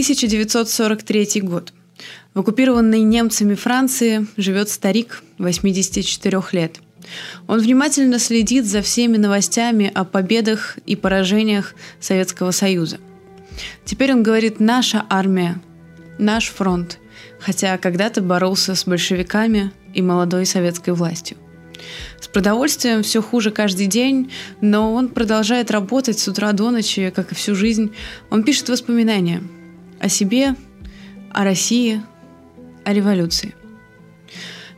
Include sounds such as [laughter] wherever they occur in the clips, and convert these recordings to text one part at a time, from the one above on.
1943 год. В оккупированной немцами Франции живет старик 84 лет. Он внимательно следит за всеми новостями о победах и поражениях Советского Союза. Теперь он говорит «наша армия», «наш фронт», хотя когда-то боролся с большевиками и молодой советской властью. С продовольствием все хуже каждый день, но он продолжает работать с утра до ночи, как и всю жизнь. Он пишет воспоминания о себе, о России, о революции.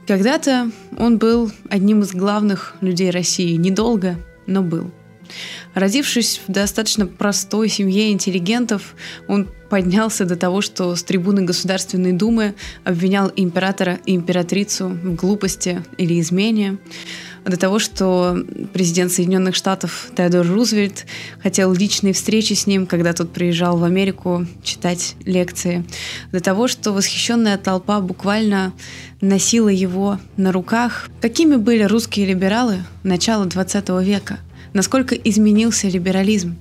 Когда-то он был одним из главных людей России. Недолго, но был. Родившись в достаточно простой семье интеллигентов, он поднялся до того, что с трибуны Государственной Думы обвинял императора и императрицу в глупости или измене до того, что президент Соединенных Штатов Теодор Рузвельт хотел личной встречи с ним, когда тот приезжал в Америку читать лекции, до того, что восхищенная толпа буквально носила его на руках. Какими были русские либералы начала XX века? Насколько изменился либерализм?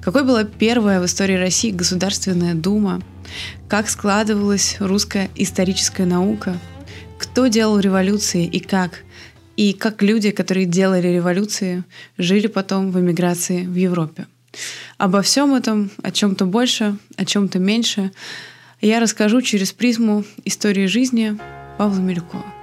Какой была первая в истории России Государственная Дума? Как складывалась русская историческая наука? Кто делал революции и как? И как люди, которые делали революции, жили потом в эмиграции в Европе. Обо всем этом, о чем-то больше, о чем-то меньше, я расскажу через призму истории жизни Павла Милюкова.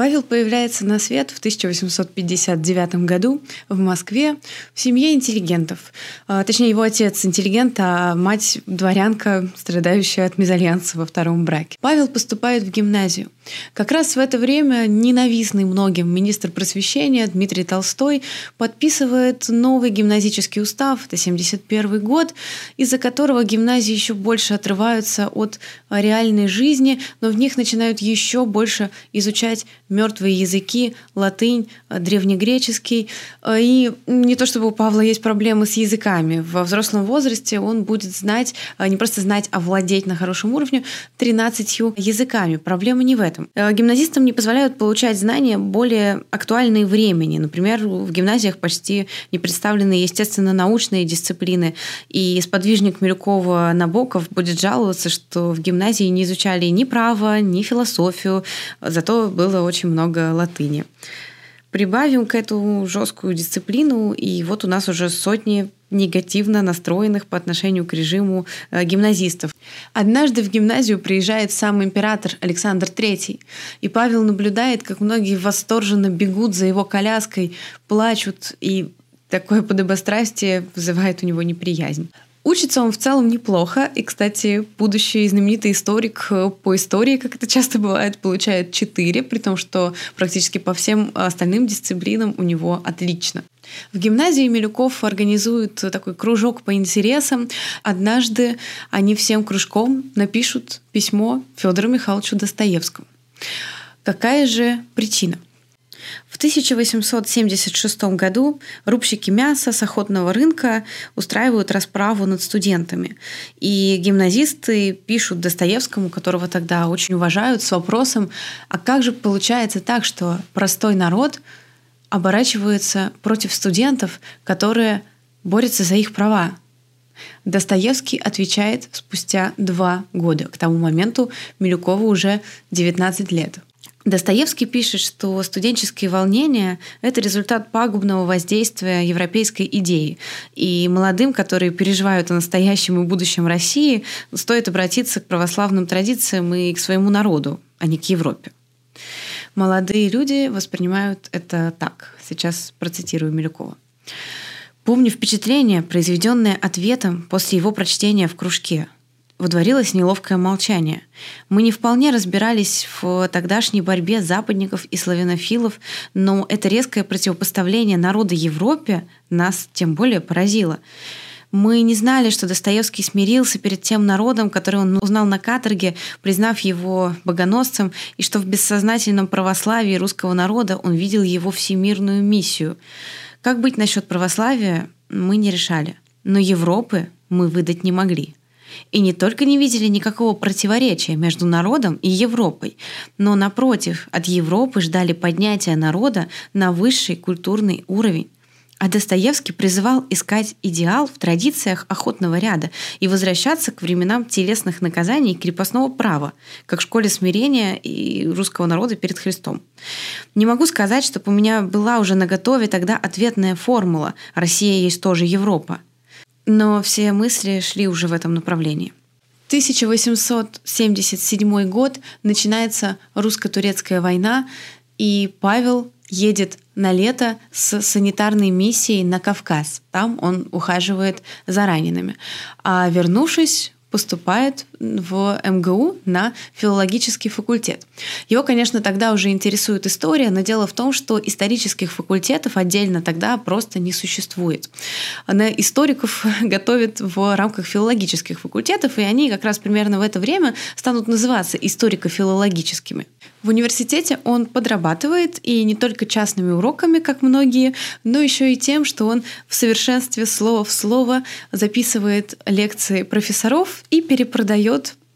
Павел появляется на свет в 1859 году в Москве в семье интеллигентов. А, точнее, его отец интеллигент, а мать дворянка, страдающая от мезальянса во втором браке. Павел поступает в гимназию. Как раз в это время ненавистный многим министр просвещения Дмитрий Толстой подписывает новый гимназический устав, это 71 год, из-за которого гимназии еще больше отрываются от реальной жизни, но в них начинают еще больше изучать мертвые языки, латынь, древнегреческий. И не то чтобы у Павла есть проблемы с языками. Во взрослом возрасте он будет знать, не просто знать, а владеть на хорошем уровне 13 языками. Проблема не в этом. Э, гимназистам не позволяют получать знания более актуальные времени. Например, в гимназиях почти не представлены естественно-научные дисциплины. И сподвижник Милюкова Набоков будет жаловаться, что в гимназии не изучали ни право, ни философию, зато было очень много латыни. Прибавим к эту жесткую дисциплину, и вот у нас уже сотни негативно настроенных по отношению к режиму э, гимназистов. Однажды в гимназию приезжает сам император Александр III, и Павел наблюдает, как многие восторженно бегут за его коляской, плачут, и такое подобострастие вызывает у него неприязнь. Учится он в целом неплохо, и, кстати, будущий знаменитый историк э, по истории, как это часто бывает, получает 4, при том, что практически по всем остальным дисциплинам у него отлично. В гимназии Милюков организует такой кружок по интересам. Однажды они всем кружком напишут письмо Федору Михайловичу Достоевскому. Какая же причина? В 1876 году рубщики мяса с охотного рынка устраивают расправу над студентами. И гимназисты пишут Достоевскому, которого тогда очень уважают, с вопросом, а как же получается так, что простой народ оборачивается против студентов, которые борются за их права. Достоевский отвечает спустя два года. К тому моменту Милюкову уже 19 лет. Достоевский пишет, что студенческие волнения — это результат пагубного воздействия европейской идеи. И молодым, которые переживают о настоящем и будущем России, стоит обратиться к православным традициям и к своему народу, а не к Европе. Молодые люди воспринимают это так. Сейчас процитирую Милюкова. Помню впечатление, произведенное ответом после его прочтения в кружке – водворилось неловкое молчание. Мы не вполне разбирались в тогдашней борьбе западников и славянофилов, но это резкое противопоставление народа Европе нас тем более поразило. Мы не знали, что Достоевский смирился перед тем народом, который он узнал на каторге, признав его богоносцем, и что в бессознательном православии русского народа он видел его всемирную миссию. Как быть насчет православия, мы не решали. Но Европы мы выдать не могли – И не только не видели никакого противоречия между народом и Европой, но, напротив, от Европы ждали поднятия народа на высший культурный уровень. А Достоевский призывал искать идеал в традициях охотного ряда и возвращаться к временам телесных наказаний и крепостного права, как в школе смирения и русского народа перед Христом. Не могу сказать, чтобы у меня была уже наготове тогда ответная формула «Россия есть тоже Европа». Но все мысли шли уже в этом направлении. 1877 год начинается русско-турецкая война, и Павел едет на лето с санитарной миссией на Кавказ. Там он ухаживает за ранеными. А вернувшись поступает в МГУ на филологический факультет. Его, конечно, тогда уже интересует история, но дело в том, что исторических факультетов отдельно тогда просто не существует. На историков [laughs] готовят в рамках филологических факультетов, и они как раз примерно в это время станут называться историко-филологическими. В университете он подрабатывает и не только частными уроками, как многие, но еще и тем, что он в совершенстве слова в слово записывает лекции профессоров и перепродает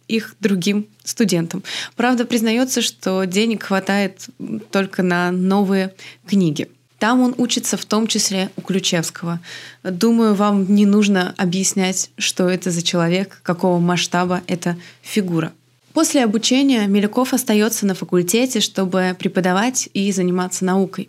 их другим студентам. Правда, признается, что денег хватает только на новые книги. Там он учится в том числе у Ключевского. Думаю, вам не нужно объяснять, что это за человек, какого масштаба эта фигура. После обучения Милюков остается на факультете, чтобы преподавать и заниматься наукой.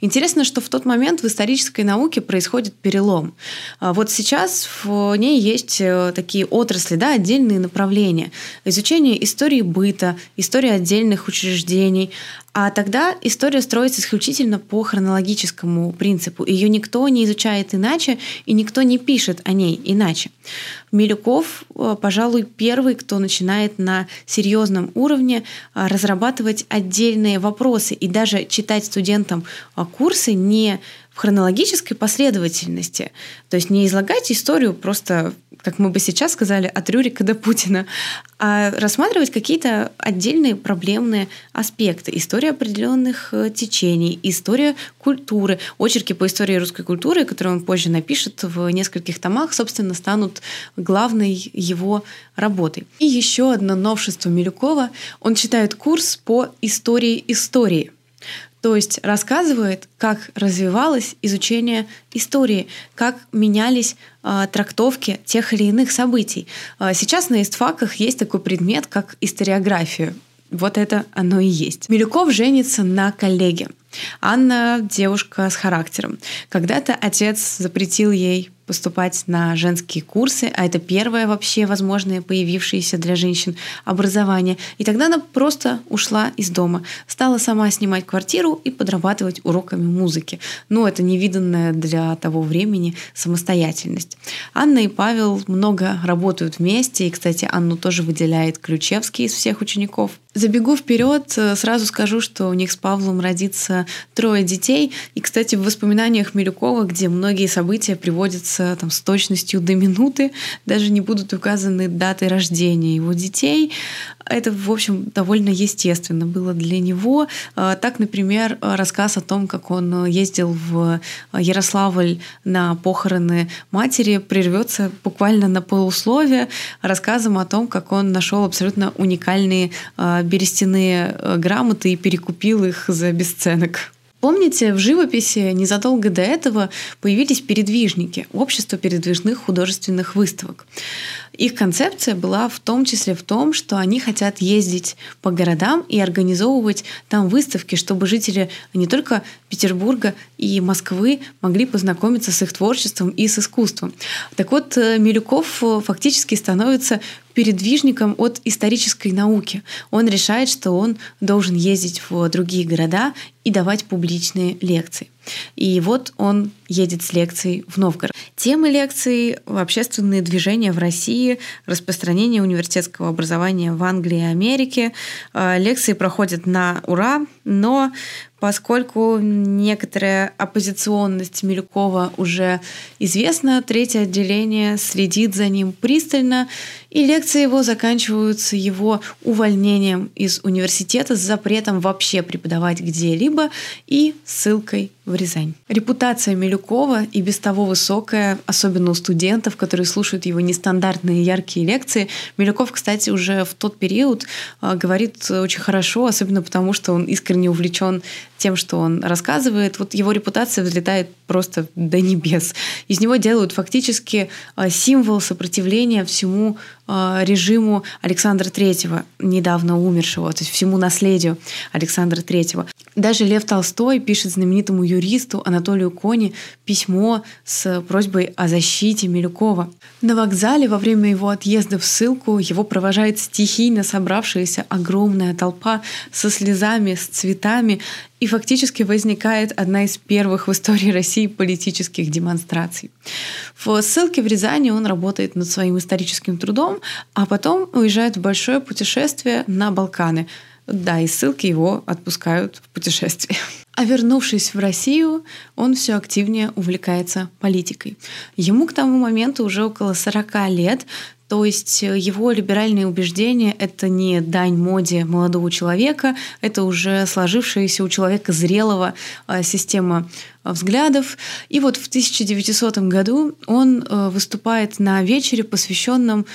Интересно, что в тот момент в исторической науке происходит перелом. А вот сейчас в ней есть э, такие отрасли, да, отдельные направления. Изучение истории быта, история отдельных учреждений. А тогда история строится исключительно по хронологическому принципу. Ее никто не изучает иначе, и никто не пишет о ней иначе. Милюков, э, пожалуй, первый, кто начинает на серьезном уровне э, разрабатывать отдельные вопросы и даже читать студентам курсы не в хронологической последовательности. То есть не излагать историю просто, как мы бы сейчас сказали, от Рюрика до Путина, а рассматривать какие-то отдельные проблемные аспекты. История определенных э, течений, история культуры. Очерки по истории русской культуры, которые он позже напишет в нескольких томах, собственно, станут главной его работой. И еще одно новшество Милюкова. Он читает курс по истории истории. То есть рассказывает, как развивалось изучение истории, как менялись э, трактовки тех или иных событий. Э, сейчас на истфаках есть такой предмет, как историография. Вот это оно и есть. Милюков женится на коллеге. Анна девушка с характером. Когда-то отец запретил ей поступать на женские курсы, а это первое вообще возможное появившееся для женщин образование. И тогда она просто ушла из дома, стала сама снимать квартиру и подрабатывать уроками музыки. Ну, это невиданная для того времени самостоятельность. Анна и Павел много работают вместе, и, кстати, Анну тоже выделяет Ключевский из всех учеников. Забегу вперед, сразу скажу, что у них с Павлом родится трое детей. И, кстати, в воспоминаниях Милюкова, где многие события приводятся с, там, с точностью до минуты, даже не будут указаны даты рождения его детей. Это, в общем, довольно естественно было для него. А, так, например, рассказ о том, как он ездил в Ярославль на похороны матери, прервется буквально на полусловие рассказом о том, как он нашел абсолютно уникальные а, берестяные а, грамоты и перекупил их за бесценок. Помните, в живописи незадолго до этого появились передвижники, общество передвижных художественных выставок. Их концепция была в том числе в том, что они хотят ездить по городам и организовывать там выставки, чтобы жители не только Петербурга и Москвы могли познакомиться с их творчеством и с искусством. Так вот, э, Милюков э, фактически становится передвижником от исторической науки. Он решает, что он должен ездить в другие города и давать публичные лекции. И вот он едет с лекцией в Новгород. Темы лекции — общественные движения в России, распространение университетского образования в Англии и Америке. Э, лекции проходят на ура, но Поскольку некоторая оппозиционность Милюкова уже известна, третье отделение следит за ним пристально, и лекции его заканчиваются его увольнением из университета с запретом вообще преподавать где-либо и ссылкой в Рязань. Репутация Милюкова и без того высокая, особенно у студентов, которые слушают его нестандартные яркие лекции. Милюков, кстати, уже в тот период а, говорит очень хорошо, особенно потому, что он искренне увлечен тем, что он рассказывает. Вот его репутация взлетает просто до небес. Из него делают фактически а, символ сопротивления всему режиму Александра Третьего, недавно умершего, то есть всему наследию Александра Третьего. Даже Лев Толстой пишет знаменитому юристу Анатолию Кони письмо с просьбой о защите Милюкова. На вокзале во время его отъезда в ссылку его провожает стихийно собравшаяся огромная толпа со слезами, с цветами, и фактически возникает одна из первых в истории России политических демонстраций. В ссылке в Рязани он работает над своим историческим трудом, а потом уезжает в большое путешествие на Балканы – да, и ссылки его отпускают в путешествие. А вернувшись в Россию, он все активнее увлекается политикой. Ему к тому моменту уже около 40 лет, то есть э, его либеральные убеждения — это не дань моде молодого человека, это уже сложившаяся у человека зрелого э, система э, взглядов. И вот в 1900 году он выступает на вечере, посвященном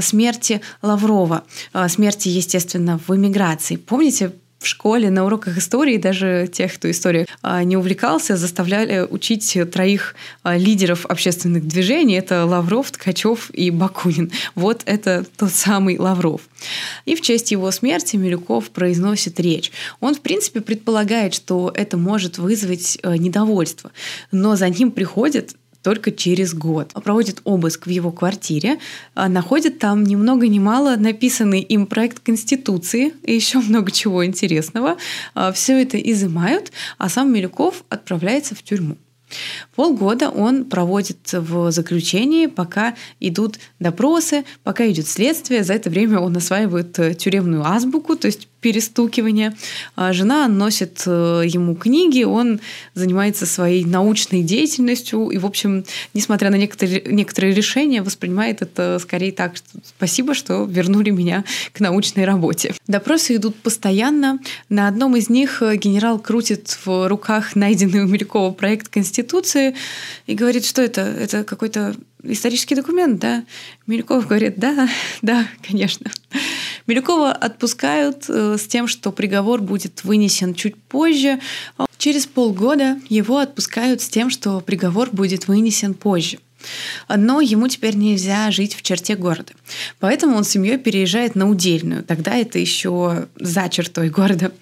смерти Лаврова, смерти, естественно, в эмиграции. Помните, в школе на уроках истории даже тех, кто историей а, не увлекался, заставляли учить троих а, лидеров общественных движений. Это Лавров, Ткачев и Бакунин. Вот это тот самый Лавров. И в честь его смерти Милюков произносит речь. Он, в принципе, предполагает, что это может вызвать а, недовольство, но за ним приходит только через год. Проводит обыск в его квартире, а, находит там ни много ни мало написанный им проект Конституции и еще много чего интересного. А, Все это изымают, а сам Милюков отправляется в тюрьму. Полгода он проводит в заключении, пока идут допросы, пока идет следствие. За это время он осваивает э, тюремную азбуку, то есть перестукивание. А жена носит э, ему книги, он занимается своей научной деятельностью и, в общем, несмотря на некоторые, некоторые решения, воспринимает это скорее так, что спасибо, что вернули меня к научной работе. Допросы идут постоянно. На одном из них э, генерал крутит в руках найденный у Мелькова проект Конституции и говорит, что это? Это какой-то исторический документ, да? Мельков говорит, да, [laughs] да, конечно. Милюкова отпускают э, с тем, что приговор будет вынесен чуть позже. Через полгода его отпускают с тем, что приговор будет вынесен позже. Но ему теперь нельзя жить в черте города. Поэтому он с семьей переезжает на Удельную. Тогда это еще за чертой города.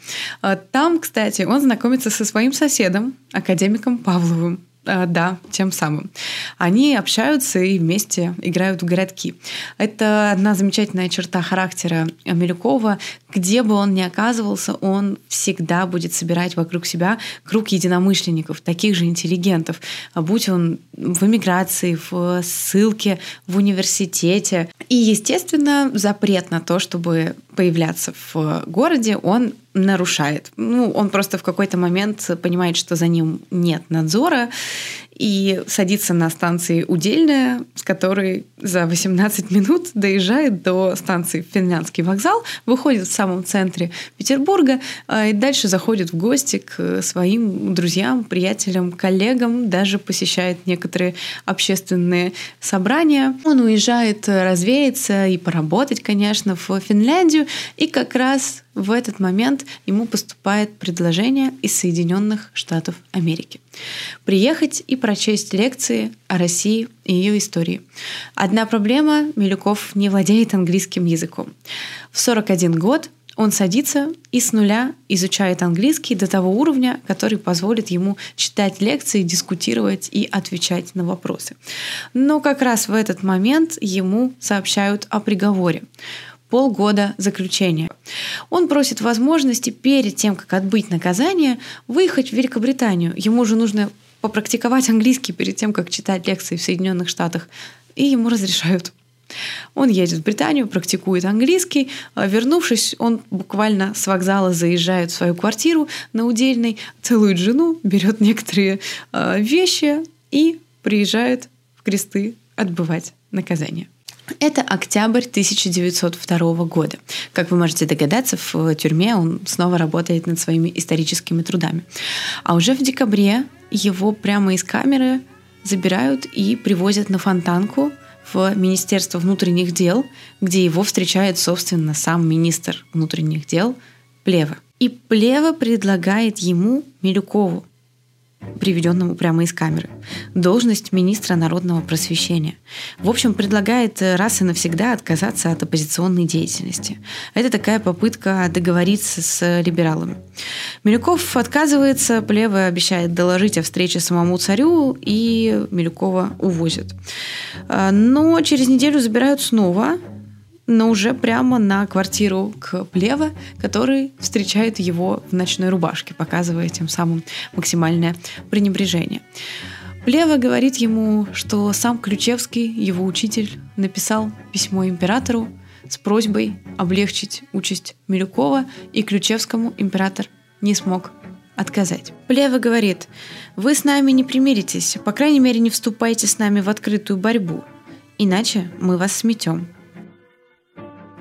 А там, кстати, он знакомится со своим соседом, академиком Павловым. А, да, тем самым. Они общаются и вместе играют в городки. Это одна замечательная черта характера Милюкова. Где бы он ни оказывался, он всегда будет собирать вокруг себя круг единомышленников, таких же интеллигентов. Будь он в эмиграции, в ссылке, в университете. И, естественно, запрет на то, чтобы появляться в городе, он нарушает. Ну, он просто в какой-то момент понимает, что за ним нет надзора, и садится на станции Удельная, с которой за 18 минут доезжает до станции Финляндский вокзал, выходит в самом центре Петербурга а, и дальше заходит в гости к своим друзьям, приятелям, коллегам, даже посещает некоторые общественные собрания. Он уезжает развеяться и поработать, конечно, в Финляндию, и как раз в этот момент ему поступает предложение из Соединенных Штатов Америки. Приехать и прочесть лекции о России и ее истории. Одна проблема – Милюков не владеет английским языком. В 41 год он садится и с нуля изучает английский до того уровня, который позволит ему читать лекции, дискутировать и отвечать на вопросы. Но как раз в этот момент ему сообщают о приговоре полгода заключения. Он просит возможности перед тем, как отбыть наказание, выехать в Великобританию. Ему же нужно попрактиковать английский перед тем, как читать лекции в Соединенных Штатах. И ему разрешают. Он едет в Британию, практикует английский. А, вернувшись, он буквально с вокзала заезжает в свою квартиру на удельной, целует жену, берет некоторые а, вещи и приезжает в кресты отбывать наказание. Это октябрь 1902 года. Как вы можете догадаться, в тюрьме он снова работает над своими историческими трудами. А уже в декабре его прямо из камеры забирают и привозят на Фонтанку в Министерство внутренних дел, где его встречает, собственно, сам министр внутренних дел Плева. И Плева предлагает ему, Милюкову, приведенному прямо из камеры. Должность министра народного просвещения. В общем, предлагает раз и навсегда отказаться от оппозиционной деятельности. Это такая попытка договориться с либералами. Милюков отказывается, Плева обещает доложить о встрече самому царю, и Милюкова увозят. А, но через неделю забирают снова, но уже прямо на квартиру к Плево, который встречает его в ночной рубашке, показывая тем самым максимальное пренебрежение. Плева говорит ему, что сам Ключевский, его учитель, написал письмо императору с просьбой облегчить участь Милюкова, и Ключевскому император не смог отказать. Плева говорит, вы с нами не примиритесь, по крайней мере не вступайте с нами в открытую борьбу, иначе мы вас сметем.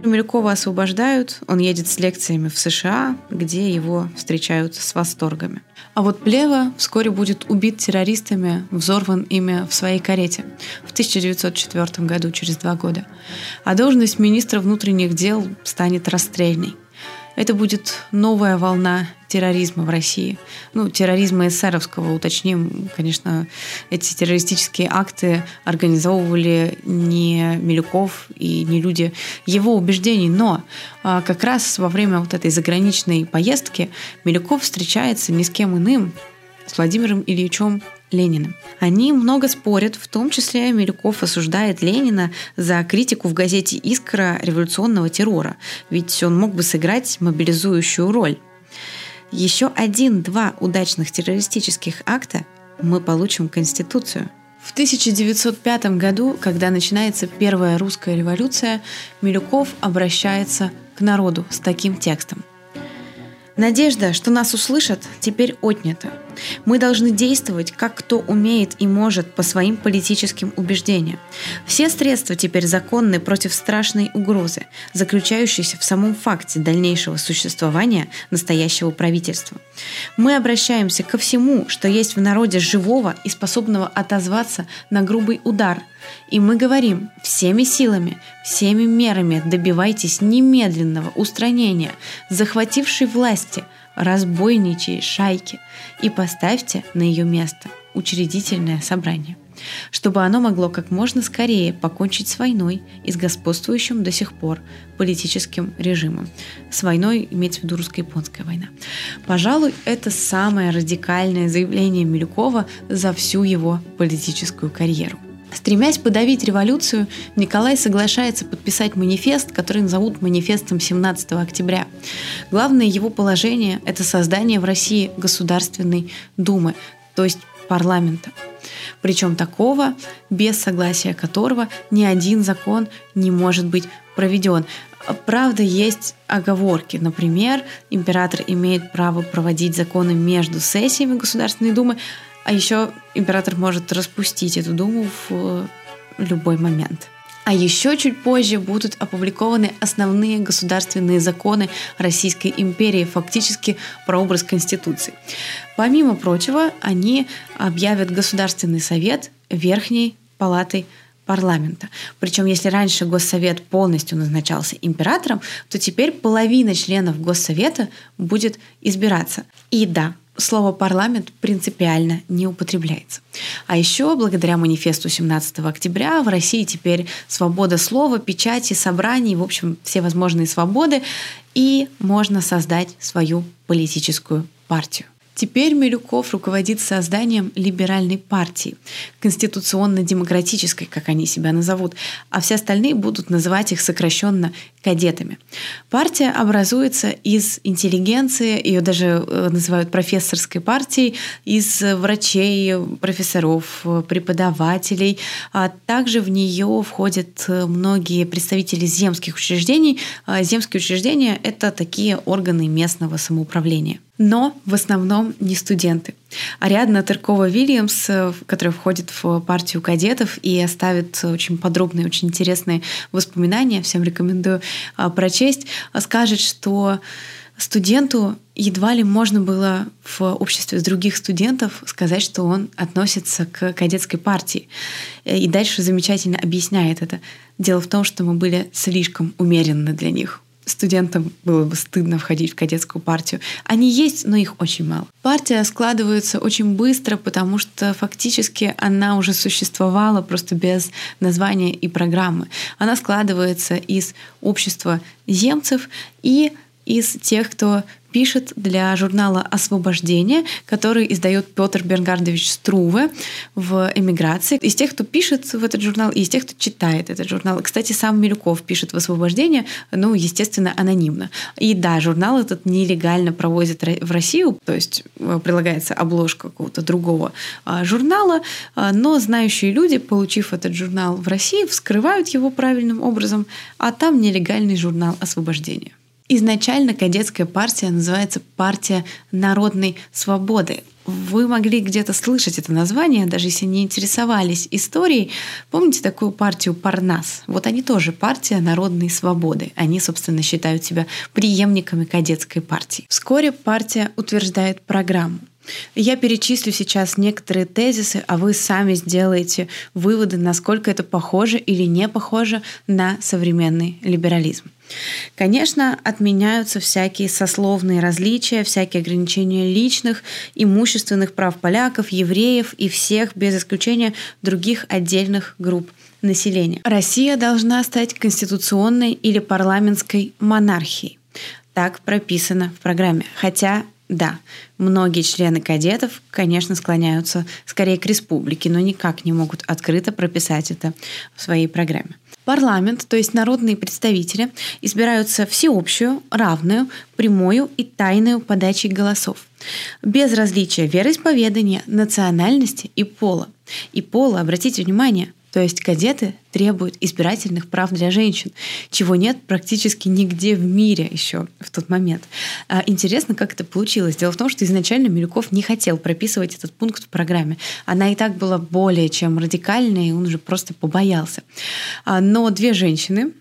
Милюкова освобождают, он едет с лекциями в США, где его встречают с восторгами. А вот Плева вскоре будет убит террористами, взорван ими в своей карете в 1904 году, через два года. А должность министра внутренних дел станет расстрельной. Это будет новая волна терроризма в России. Ну, терроризма эсеровского, уточним. Конечно, эти террористические акты организовывали не Милюков и не люди его убеждений, но а, как раз во время вот этой заграничной поездки Милюков встречается ни с кем иным, с Владимиром Ильичем Лениным. Они много спорят, в том числе Милюков осуждает Ленина за критику в газете «Искра» революционного террора, ведь он мог бы сыграть мобилизующую роль. Еще один-два удачных террористических акта мы получим Конституцию. В 1905 году, когда начинается первая русская революция, Милюков обращается к народу с таким текстом. Надежда, что нас услышат, теперь отнята. Мы должны действовать, как кто умеет и может по своим политическим убеждениям. Все средства теперь законны против страшной угрозы, заключающейся в самом факте дальнейшего существования настоящего правительства. Мы обращаемся ко всему, что есть в народе живого и способного отозваться на грубый удар – и мы говорим всеми силами, всеми мерами добивайтесь немедленного устранения захватившей власти разбойничьей шайки и поставьте на ее место учредительное собрание, чтобы оно могло как можно скорее покончить с войной и с господствующим до сих пор политическим режимом. С войной имеется в виду русско-японская война. Пожалуй, это самое радикальное заявление Милюкова за всю его политическую карьеру. Стремясь подавить революцию, Николай соглашается подписать манифест, который назовут манифестом 17 октября. Главное его положение – это создание в России Государственной Думы, то есть парламента. Причем такого, без согласия которого ни один закон не может быть проведен. Правда, есть оговорки. Например, император имеет право проводить законы между сессиями Государственной Думы, а еще император может распустить эту думу в любой момент. А еще чуть позже будут опубликованы основные государственные законы Российской империи, фактически прообраз Конституции. Помимо прочего, они объявят Государственный совет Верхней палатой парламента. Причем, если раньше Госсовет полностью назначался императором, то теперь половина членов Госсовета будет избираться. И да, слово «парламент» принципиально не употребляется. А еще, благодаря манифесту 17 октября, в России теперь свобода слова, печати, собраний, в общем, все возможные свободы, и можно создать свою политическую партию. Теперь Милюков руководит созданием либеральной партии, конституционно-демократической, как они себя назовут, а все остальные будут называть их сокращенно кадетами. Партия образуется из интеллигенции, ее даже э, называют профессорской партией, из врачей, профессоров, преподавателей. А также в нее входят многие представители земских учреждений. А земские учреждения – это такие органы местного самоуправления но в основном не студенты. Ариадна Тыркова-Вильямс, которая входит в партию кадетов и оставит очень подробные, очень интересные воспоминания, всем рекомендую а, прочесть, скажет, что студенту едва ли можно было в обществе других студентов сказать, что он относится к кадетской партии. И дальше замечательно объясняет это. Дело в том, что мы были слишком умеренны для них студентам было бы стыдно входить в кадетскую партию. Они есть, но их очень мало. Партия складывается очень быстро, потому что фактически она уже существовала просто без названия и программы. Она складывается из общества земцев и из тех, кто пишет для журнала «Освобождение», который издает Петр Бернгардович Струве в эмиграции. Из тех, кто пишет в этот журнал, и из тех, кто читает этот журнал. Кстати, сам Милюков пишет в «Освобождение», ну, естественно, анонимно. И да, журнал этот нелегально проводит в Россию, то есть э, прилагается обложка какого-то другого а, журнала, а, но знающие люди, получив этот журнал в России, вскрывают его правильным образом, а там нелегальный журнал «Освобождение». Изначально кадетская партия называется партия народной свободы. Вы могли где-то слышать это название, даже если не интересовались историей. Помните такую партию Парнас? Вот они тоже партия народной свободы. Они, собственно, считают себя преемниками кадетской партии. Вскоре партия утверждает программу. Я перечислю сейчас некоторые тезисы, а вы сами сделаете выводы, насколько это похоже или не похоже на современный либерализм. Конечно, отменяются всякие сословные различия, всякие ограничения личных, имущественных прав поляков, евреев и всех, без исключения, других отдельных групп населения. Россия должна стать конституционной или парламентской монархией. Так прописано в программе. Хотя да, многие члены кадетов, конечно, склоняются скорее к республике, но никак не могут открыто прописать это в своей программе. Парламент, то есть народные представители, избираются всеобщую, равную, прямую и тайную подачей голосов, без различия вероисповедания, национальности и пола. И пола, обратите внимание, то есть кадеты требуют избирательных прав для женщин, чего нет практически нигде в мире еще в тот момент. А интересно, как это получилось. Дело в том, что изначально Милюков не хотел прописывать этот пункт в программе. Она и так была более чем радикальная, и он уже просто побоялся. А, но две женщины,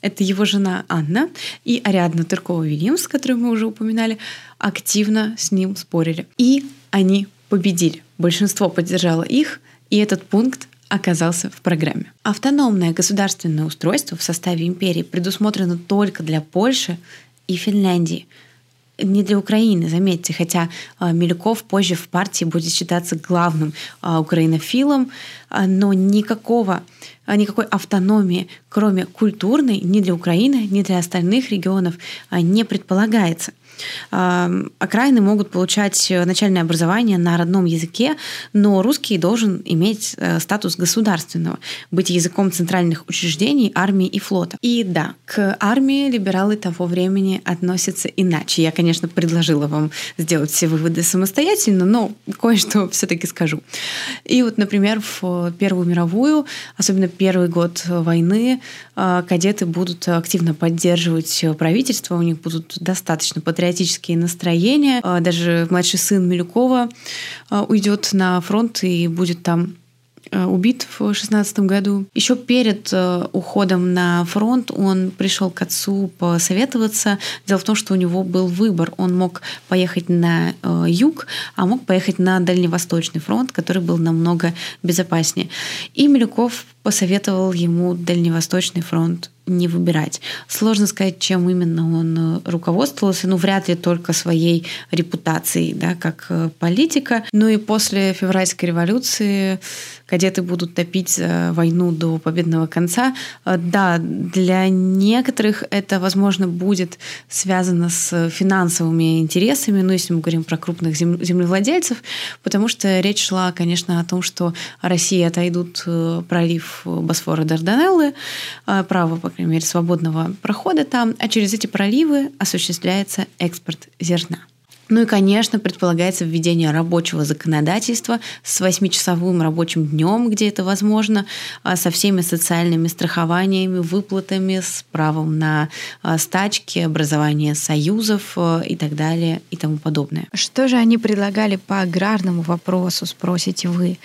это его жена Анна и Ариадна Тыркова-Вильямс, которую мы уже упоминали, активно с ним спорили. И они победили. Большинство поддержало их, и этот пункт оказался в программе. Автономное государственное устройство в составе империи предусмотрено только для Польши и Финляндии. Не для Украины, заметьте, хотя а, Милюков позже в партии будет считаться главным а, украинофилом, а, но никакого, никакой автономии, кроме культурной, ни для Украины, ни для остальных регионов не предполагается. Окраины могут получать начальное образование на родном языке, но русский должен иметь э, статус государственного, быть языком центральных учреждений, армии и флота. И да, к армии либералы того времени относятся иначе. Я, конечно, предложила вам сделать все выводы самостоятельно, но кое-что все-таки скажу. И вот, например, в Первую мировую, особенно первый год войны, э, кадеты будут активно поддерживать правительство, у них будут достаточно патриотичные патриотические настроения. А, даже младший сын Милюкова а, уйдет на фронт и будет там а, убит в шестнадцатом году. Еще перед уходом на фронт он пришел к отцу посоветоваться. Дело в том, что у него был выбор. Он мог поехать на юг, а мог поехать на Дальневосточный фронт, который был намного безопаснее. И Милюков посоветовал ему Дальневосточный фронт не выбирать. Сложно сказать, чем именно он э, руководствовался, ну, вряд ли только своей репутацией, да, как э, политика. Ну и после февральской революции кадеты будут топить за войну до победного конца. Э, да, для некоторых это, возможно, будет связано с финансовыми интересами, ну, если мы говорим про крупных землевладельцев, потому что речь шла, конечно, о том, что Россия отойдут пролив Босфора Дарданеллы, право, по крайней мере, свободного прохода там, а через эти проливы осуществляется экспорт зерна. Ну и, конечно, предполагается введение рабочего законодательства с 8-часовым рабочим днем, где это возможно, а, со всеми социальными страхованиями, выплатами, с правом на а, стачки, образование союзов а, и так далее и тому подобное. Что же они предлагали по аграрному вопросу, спросите вы?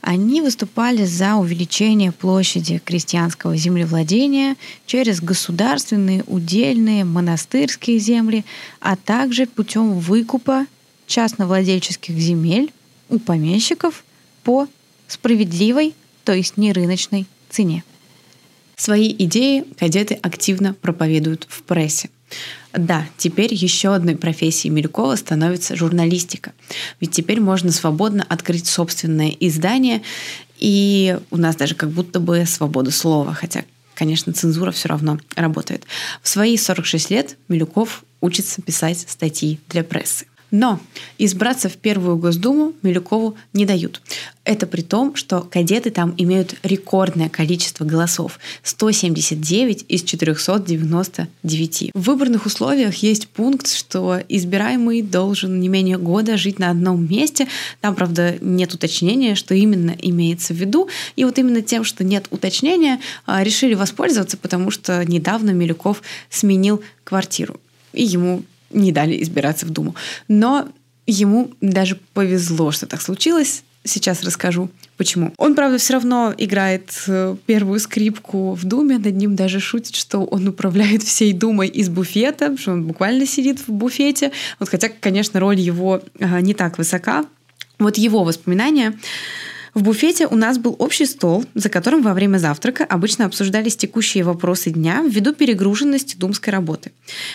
Они выступали за увеличение площади крестьянского землевладения через государственные, удельные, монастырские земли, а также путем выкупа частновладельческих земель у помещиков по справедливой, то есть не рыночной цене. Свои идеи кадеты активно проповедуют в прессе. Да, теперь еще одной профессией Милюкова становится журналистика. Ведь теперь можно свободно открыть собственное издание, и у нас даже как будто бы свобода слова, хотя, конечно, цензура все равно работает. В свои 46 лет Милюков учится писать статьи для прессы. Но избраться в первую Госдуму Милюкову не дают. Это при том, что кадеты там имеют рекордное количество голосов – 179 из 499. В выборных условиях есть пункт, что избираемый должен не менее года жить на одном месте. Там, правда, нет уточнения, что именно имеется в виду. И вот именно тем, что нет уточнения, а, решили воспользоваться, потому что недавно Милюков сменил квартиру. И ему не дали избираться в Думу. Но ему даже повезло, что так случилось. Сейчас расскажу, почему. Он, правда, все равно играет э, первую скрипку в Думе. Над ним даже шутит, что он управляет всей Думой из буфета, что он буквально сидит в буфете. Вот, хотя, конечно, роль его э, не так высока. Вот его воспоминания. В буфете у нас был общий стол, за которым во время завтрака обычно обсуждались текущие вопросы дня ввиду перегруженности думской работы.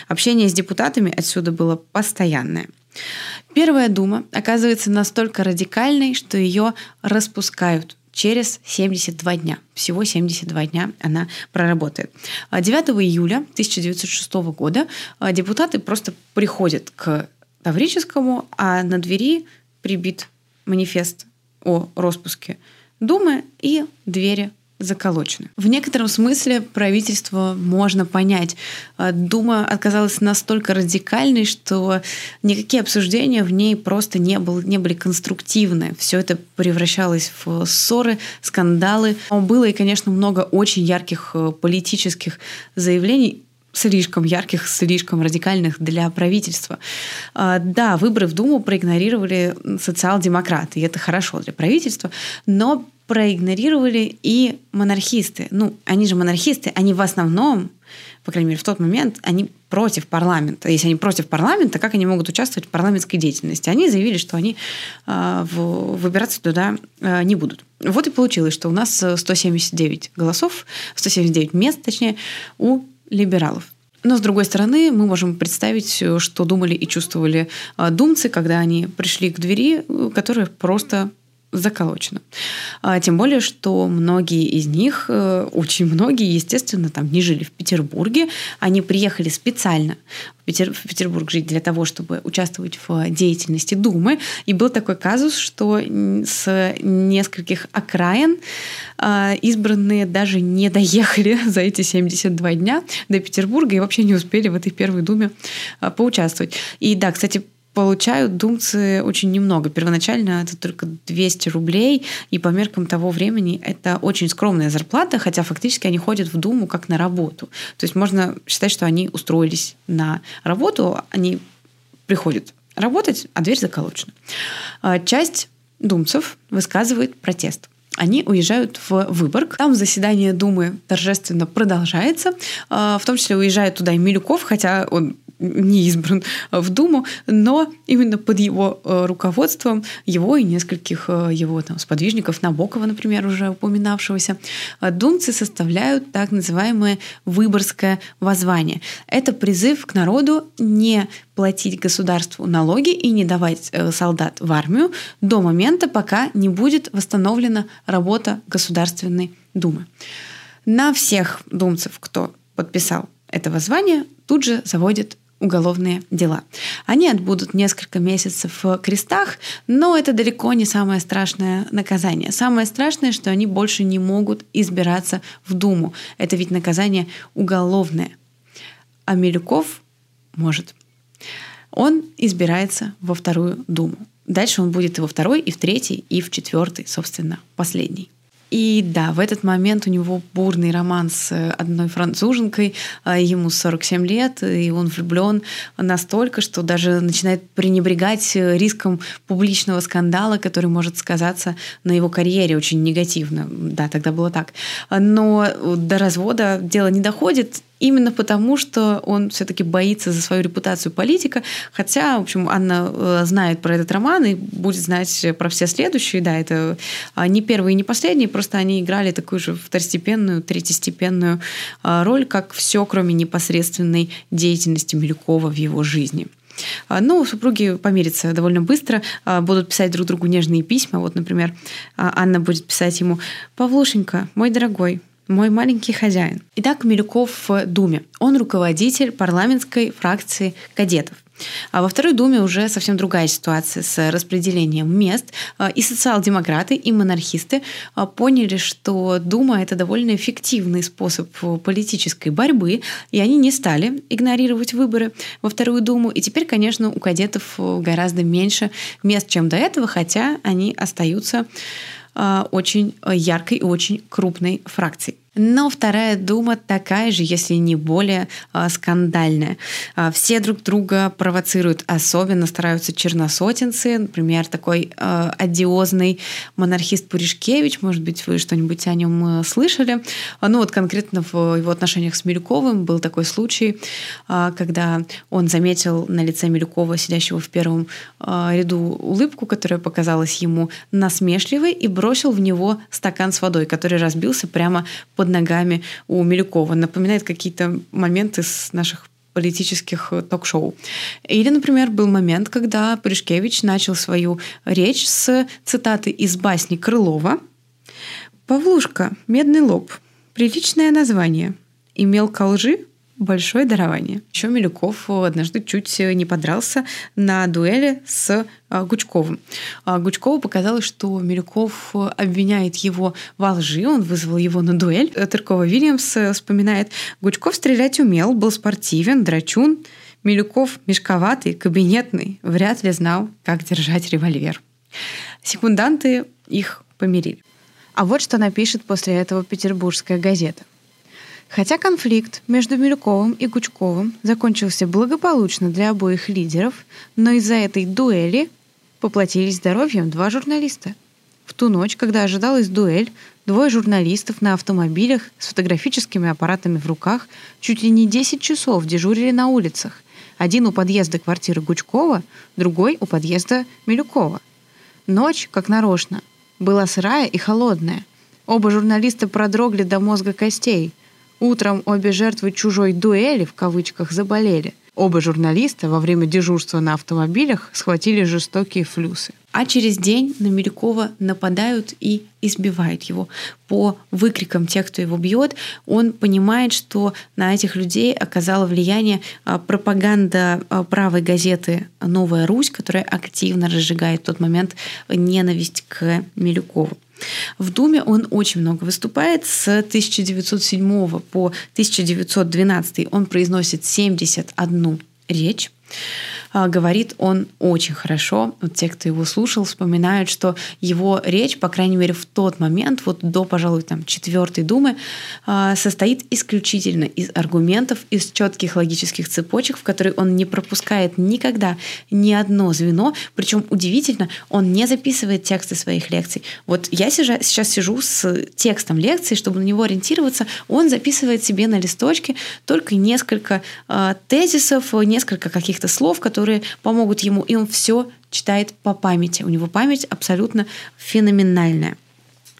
Общение с депутатами отсюда было постоянное. Первая дума оказывается настолько радикальной, что ее распускают через 72 дня. Всего 72 дня она проработает. 9 июля 1906 года депутаты просто приходят к Таврическому, а на двери прибит манифест о распуске Думы и двери заколочены. В некотором смысле правительство можно понять. А, Дума оказалась настолько радикальной, что никакие обсуждения в ней просто не, был, не были конструктивны. Все это превращалось в ссоры, скандалы. Было и, конечно, много очень ярких э, политических заявлений, слишком ярких, слишком радикальных для правительства. А, да, выборы в Думу проигнорировали социал-демократы, и это хорошо для правительства, но проигнорировали и монархисты. Ну, они же монархисты, они в основном, по крайней мере, в тот момент, они против парламента. Если они против парламента, как они могут участвовать в парламентской деятельности? Они заявили, что они э, в, выбираться туда э, не будут. Вот и получилось, что у нас 179 голосов, 179 мест, точнее, у либералов. Но, с другой стороны, мы можем представить, что думали и чувствовали а, думцы, когда они пришли к двери, которая просто заколочена. А, тем более, что многие из них, э, очень многие, естественно, там не жили в Петербурге. Они приехали специально в Петербург жить для того, чтобы участвовать в деятельности Думы. И был такой казус, что с нескольких окраин а, избранные даже не доехали [laughs] за эти 72 дня до Петербурга и вообще не успели в этой первой Думе а, поучаствовать. И да, кстати, получают думцы очень немного. Первоначально это только 200 рублей, и по меркам того времени это очень скромная зарплата, хотя фактически они ходят в Думу как на работу. То есть можно считать, что они устроились на работу, они приходят работать, а дверь заколочена. А, часть думцев высказывает протест они уезжают в Выборг. Там заседание Думы торжественно продолжается. А, в том числе уезжает туда и Милюков, хотя он не избран в Думу, но именно под его э, руководством его и нескольких э, его там, сподвижников, Набокова, например, уже упоминавшегося, э, думцы составляют так называемое выборское воззвание. Это призыв к народу не платить государству налоги и не давать солдат в армию до момента, пока не будет восстановлена работа Государственной Думы. На всех думцев, кто подписал это воззвание, тут же заводят уголовные дела. Они отбудут несколько месяцев в крестах, но это далеко не самое страшное наказание. Самое страшное, что они больше не могут избираться в Думу. Это ведь наказание уголовное. А Милюков может. Он избирается во вторую Думу. Дальше он будет и во второй, и в третий, и в четвертый, собственно, последний. И да, в этот момент у него бурный роман с э, одной француженкой, а, ему 47 лет, и он влюблен настолько, что даже начинает пренебрегать э, риском публичного скандала, который может сказаться на его карьере очень негативно. Да, тогда было так. Но до развода дело не доходит, именно потому, что он все-таки боится за свою репутацию политика, хотя, в общем, Анна э, знает про этот роман и будет знать про все следующие, да, это а, не первый и не последний, просто они играли такую же второстепенную, третьестепенную а, роль, как все, кроме непосредственной деятельности Милюкова в его жизни. А, ну, супруги помирятся довольно быстро, будут писать друг другу нежные письма. Вот, например, Анна будет писать ему «Павлушенька, мой дорогой, мой маленький хозяин. Итак, Милюков в Думе. Он руководитель парламентской фракции кадетов. А во второй Думе уже совсем другая ситуация с распределением мест. А, и социал-демократы, и монархисты а, поняли, что Дума – это довольно эффективный способ политической борьбы, и они не стали игнорировать выборы во вторую Думу. И теперь, конечно, у кадетов гораздо меньше мест, чем до этого, хотя они остаются очень яркой и очень крупной фракцией. Но вторая дума такая же, если не более э, скандальная. Э, все друг друга провоцируют, особенно стараются черносотенцы, например, такой э, одиозный монархист Пуришкевич, может быть, вы что-нибудь о нем э, слышали. Ну вот конкретно в его отношениях с Милюковым был такой случай, когда он заметил на лице Милюкова, сидящего в первом ряду, улыбку, которая показалась ему насмешливой, и бросил в него стакан с водой, который разбился прямо под под ногами у Милюкова. Напоминает какие-то моменты с наших политических э, ток-шоу. Или, например, был момент, когда Пришкевич начал свою речь с цитаты из басни Крылова. «Павлушка, медный лоб. Приличное название. Имел ко лжи большое дарование. Еще Милюков однажды чуть не подрался на дуэли с а, Гучковым. А, Гучкову показалось, что Милюков обвиняет его во лжи, он вызвал его на дуэль. Тыркова Вильямс вспоминает, Гучков стрелять умел, был спортивен, драчун. Милюков мешковатый, кабинетный, вряд ли знал, как держать револьвер. Секунданты их помирили. А вот что напишет после этого петербургская газета. Хотя конфликт между Милюковым и Гучковым закончился благополучно для обоих лидеров, но из-за этой дуэли поплатились здоровьем два журналиста. В ту ночь, когда ожидалась дуэль, двое журналистов на автомобилях с фотографическими аппаратами в руках чуть ли не 10 часов дежурили на улицах. Один у подъезда квартиры Гучкова, другой у подъезда Милюкова. Ночь, как нарочно, была сырая и холодная. Оба журналиста продрогли до мозга костей – Утром обе жертвы чужой дуэли, в кавычках, заболели. Оба журналиста во время дежурства на автомобилях схватили жестокие флюсы. А через день на Милюкова нападают и избивают его. По выкрикам тех, кто его бьет, он понимает, что на этих людей оказала влияние а, пропаганда а, правой газеты «Новая Русь», которая активно разжигает в тот момент ненависть к Милюкову. В Думе он очень много выступает. С 1907 по 1912 он произносит 71 речь. А, говорит он очень хорошо. Вот те, кто его слушал, вспоминают, что его речь, по крайней мере, в тот момент, вот до, пожалуй, там, четвертой думы, а, состоит исключительно из аргументов, из четких логических цепочек, в которые он не пропускает никогда ни одно звено. Причем удивительно, он не записывает тексты своих лекций. Вот я сейчас сижу с текстом лекции, чтобы на него ориентироваться, он записывает себе на листочке только несколько э, тезисов, несколько каких-то слов, которые которые помогут ему, и он все читает по памяти. У него память абсолютно феноменальная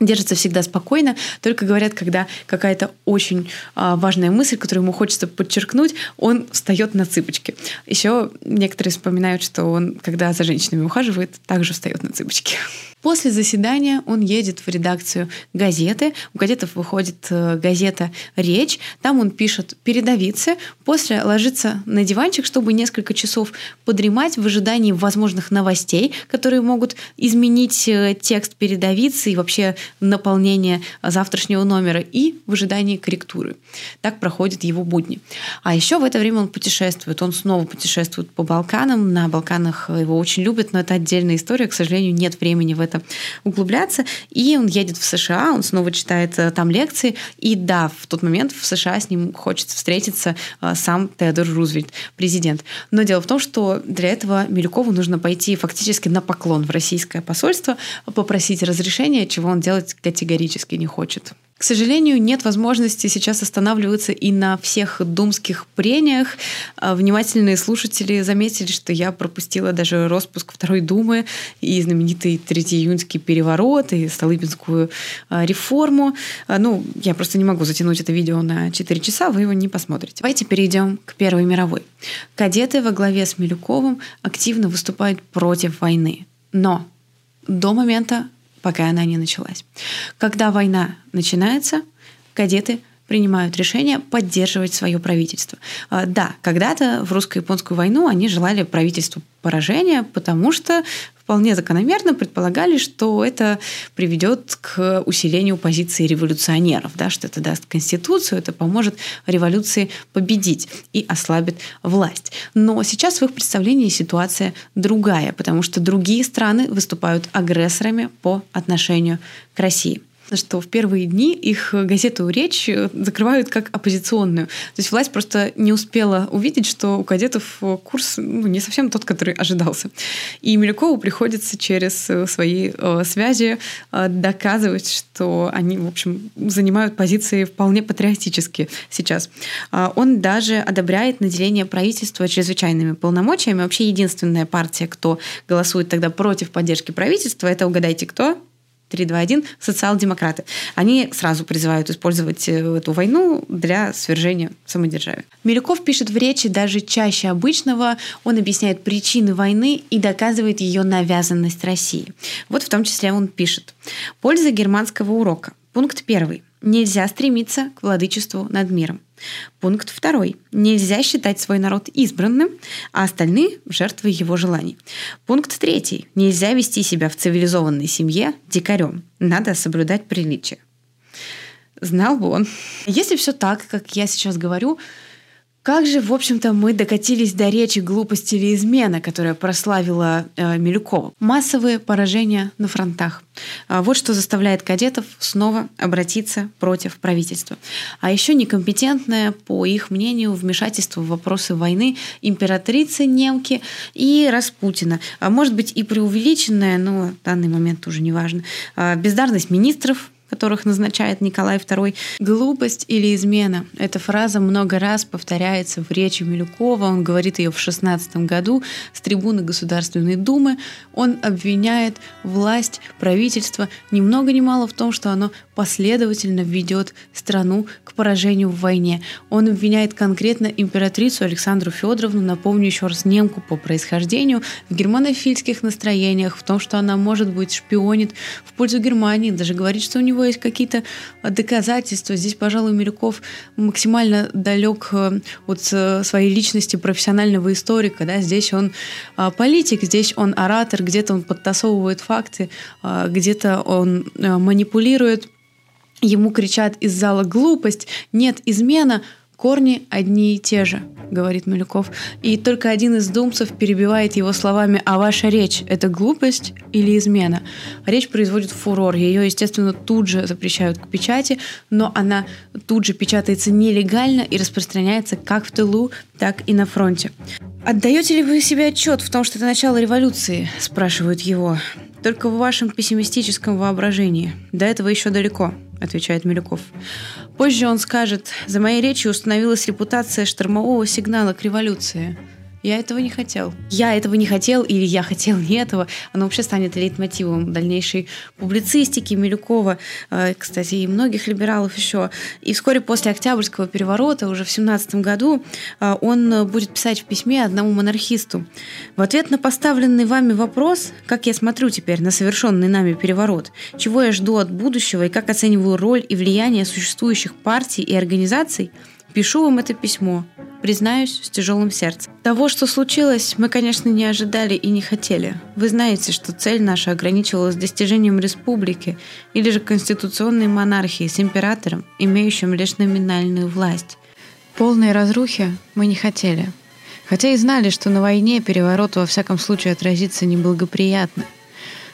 держится всегда спокойно, только говорят, когда какая-то очень а, важная мысль, которую ему хочется подчеркнуть, он встает на цыпочки. Еще некоторые вспоминают, что он, когда за женщинами ухаживает, также встает на цыпочки. После заседания он едет в редакцию газеты. У кадетов выходит э, газета «Речь». Там он пишет передовицы. После ложится на диванчик, чтобы несколько часов подремать в ожидании возможных новостей, которые могут изменить э, текст передовицы и вообще наполнение завтрашнего номера, и в ожидании корректуры. Так проходят его будни. А еще в это время он путешествует. Он снова путешествует по Балканам. На Балканах его очень любят, но это отдельная история. К сожалению, нет времени в это углубляться. И он едет в США, он снова читает э, там лекции. И да, в тот момент в США с ним хочется встретиться э, сам Теодор Рузвельт, президент. Но дело в том, что для этого Милюкову нужно пойти фактически на поклон в российское посольство, попросить разрешения, чего он делать категорически не хочет. К сожалению, нет возможности сейчас останавливаться и на всех думских прениях. А, внимательные слушатели заметили, что я пропустила даже распуск Второй Думы и знаменитый Третьеиюньский переворот, и Столыпинскую а, реформу. А, ну, я просто не могу затянуть это видео на 4 часа, вы его не посмотрите. Давайте перейдем к Первой мировой. Кадеты во главе с Милюковым активно выступают против войны. Но до момента пока она не началась. Когда война начинается, кадеты принимают решение поддерживать свое правительство. А, да, когда-то в русско-японскую войну они желали правительству поражения, потому что вполне закономерно предполагали, что это приведет к усилению позиции революционеров, да, что это даст конституцию, это поможет революции победить и ослабит власть. Но сейчас в их представлении ситуация другая, потому что другие страны выступают агрессорами по отношению к России что в первые дни их газету «Речь» закрывают как оппозиционную. То есть власть просто не успела увидеть, что у кадетов курс ну, не совсем тот, который ожидался. И Милюкову приходится через свои э, связи э, доказывать, что они, в общем, занимают позиции вполне патриотические сейчас. Э, он даже одобряет наделение правительства чрезвычайными полномочиями. Вообще единственная партия, кто голосует тогда против поддержки правительства, это, угадайте, кто? 3, 2, 1, социал-демократы. Они сразу призывают использовать э, эту войну для свержения самодержавия. Милюков пишет в речи даже чаще обычного. Он объясняет причины войны и доказывает ее навязанность России. Вот в том числе он пишет. Польза германского урока. Пункт первый. Нельзя стремиться к владычеству над миром. Пункт второй. Нельзя считать свой народ избранным, а остальные – жертвой его желаний. Пункт третий. Нельзя вести себя в цивилизованной семье дикарем. Надо соблюдать приличие. Знал бы он. Если все так, как я сейчас говорю, как же, в общем-то, мы докатились до речи глупости или измена, которая прославила э, Милюкова. Массовые поражения на фронтах. А вот что заставляет кадетов снова обратиться против правительства. А еще некомпетентное, по их мнению, вмешательство в вопросы войны императрицы немки и Распутина. А может быть и преувеличенное, но в данный момент уже не важно. А бездарность министров, которых назначает Николай II. Глупость или измена. Эта фраза много раз повторяется в речи Милюкова. Он говорит ее в 16 году с трибуны Государственной Думы. Он обвиняет власть, правительство ни много ни мало в том, что оно последовательно ведет страну к поражению в войне. Он обвиняет конкретно императрицу Александру Федоровну, напомню еще раз, немку по происхождению, в германофильских настроениях, в том, что она, может быть, шпионит в пользу Германии, даже говорит, что у него есть какие-то доказательства. Здесь, пожалуй, Милюков максимально далек э, от э, своей личности профессионального историка. Да? Здесь он а, политик, здесь он оратор, где-то он подтасовывает факты, а, где-то он э, манипулирует Ему кричат из зала глупость, нет измена, корни одни и те же, говорит Милюков. И только один из думцев перебивает его словами «А ваша речь – это глупость или измена?» Речь производит фурор. Ее, естественно, тут же запрещают к печати, но она тут же печатается нелегально и распространяется как в тылу, так и на фронте. «Отдаете ли вы себе отчет в том, что это начало революции?» – спрашивают его. «Только в вашем пессимистическом воображении. До этого еще далеко», – отвечает Милюков. Позже он скажет, «За моей речью установилась репутация штормового сигнала к революции». Я этого не хотел. Я этого не хотел или я хотел не этого. Оно вообще станет лейтмотивом дальнейшей публицистики Милюкова, э, кстати, и многих либералов еще. И вскоре после Октябрьского переворота, уже в 17 году, э, он будет писать в письме одному монархисту. В ответ на поставленный вами вопрос, как я смотрю теперь на совершенный нами переворот, чего я жду от будущего и как оцениваю роль и влияние существующих партий и организаций, пишу вам это письмо, признаюсь, с тяжелым сердцем. Того, что случилось, мы, конечно, не ожидали и не хотели. Вы знаете, что цель наша ограничивалась достижением республики или же конституционной монархии с императором, имеющим лишь номинальную власть. Полной разрухи мы не хотели. Хотя и знали, что на войне переворот во всяком случае отразится неблагоприятно.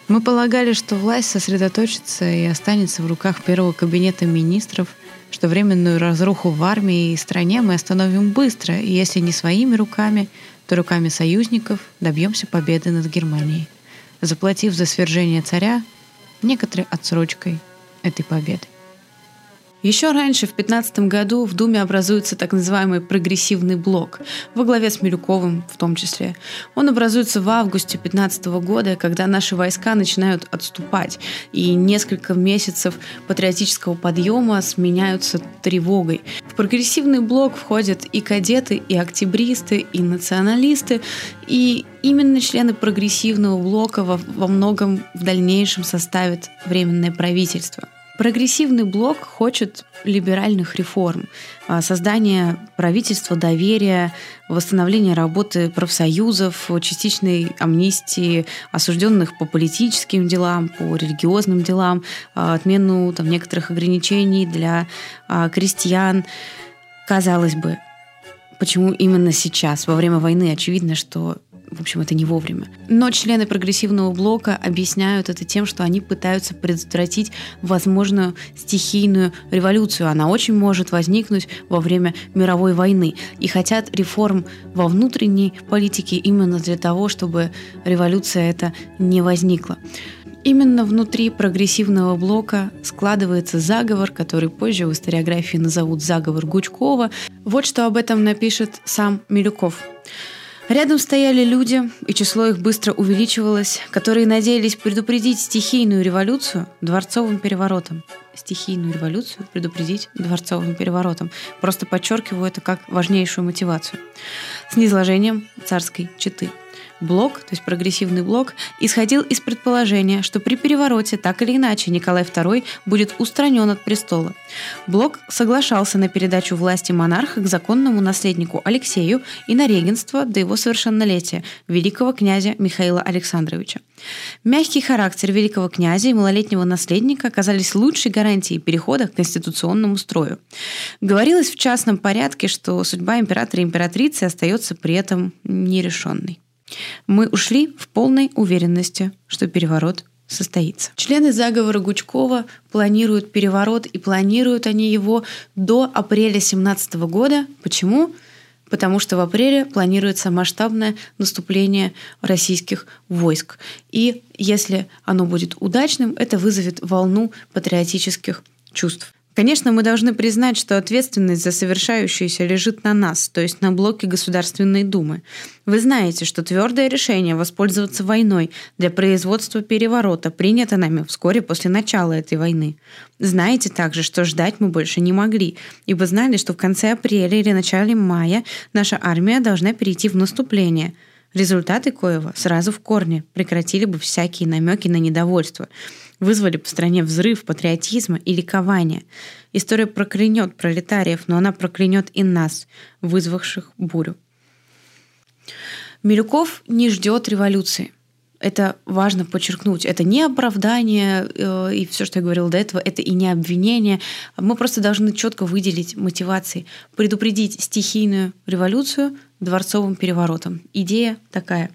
Мы полагали, что власть сосредоточится и останется в руках первого кабинета министров – что временную разруху в армии и стране мы остановим быстро, и если не своими руками, то руками союзников добьемся победы над Германией, заплатив за свержение царя некоторой отсрочкой этой победы. Еще раньше, в 2015 году, в Думе образуется так называемый прогрессивный блок, во главе с Милюковым в том числе. Он образуется в августе 2015 года, когда наши войска начинают отступать, и несколько месяцев патриотического подъема сменяются тревогой. В прогрессивный блок входят и кадеты, и октябристы, и националисты, и именно члены прогрессивного блока во, во многом в дальнейшем составят временное правительство – Прогрессивный блок хочет либеральных реформ, а, создания правительства доверия, восстановления работы профсоюзов, частичной амнистии осужденных по политическим делам, по религиозным делам, а, отмену там, некоторых ограничений для а, крестьян. Казалось бы, почему именно сейчас, во время войны, очевидно, что в общем, это не вовремя. Но члены прогрессивного блока объясняют это тем, что они пытаются предотвратить возможную стихийную революцию. Она очень может возникнуть во время мировой войны. И хотят реформ во внутренней политике именно для того, чтобы революция эта не возникла. Именно внутри прогрессивного блока складывается заговор, который позже в историографии назовут заговор Гучкова. Вот что об этом напишет сам Милюков. Рядом стояли люди, и число их быстро увеличивалось, которые надеялись предупредить стихийную революцию дворцовым переворотом. Стихийную революцию предупредить дворцовым переворотом. Просто подчеркиваю это как важнейшую мотивацию. С низложением царской четы – Блок, то есть прогрессивный блок, исходил из предположения, что при перевороте так или иначе Николай II будет устранен от престола. Блок соглашался на передачу власти монарха к законному наследнику Алексею и на регенство до его совершеннолетия великого князя Михаила Александровича. Мягкий характер великого князя и малолетнего наследника оказались лучшей гарантией перехода к конституционному строю. Говорилось в частном порядке, что судьба императора и императрицы остается при этом нерешенной. Мы ушли в полной уверенности, что переворот состоится. Члены заговора Гучкова планируют переворот, и планируют они его до апреля 2017 года. Почему? Потому что в апреле планируется масштабное наступление российских войск. И если оно будет удачным, это вызовет волну патриотических чувств. Конечно, мы должны признать, что ответственность за совершающееся лежит на нас, то есть на блоке Государственной Думы. Вы знаете, что твердое решение воспользоваться войной для производства переворота принято нами вскоре после начала этой войны. Знаете также, что ждать мы больше не могли, ибо знали, что в конце апреля или начале мая наша армия должна перейти в наступление – Результаты коего сразу в корне прекратили бы всякие намеки на недовольство вызвали по стране взрыв патриотизма и ликования. История проклянет пролетариев, но она проклянет и нас, вызвавших бурю. Милюков не ждет революции. Это важно подчеркнуть. Это не оправдание, э, и все, что я говорила до этого, это и не обвинение. Мы просто должны четко выделить мотивации, предупредить стихийную революцию дворцовым переворотом. Идея такая.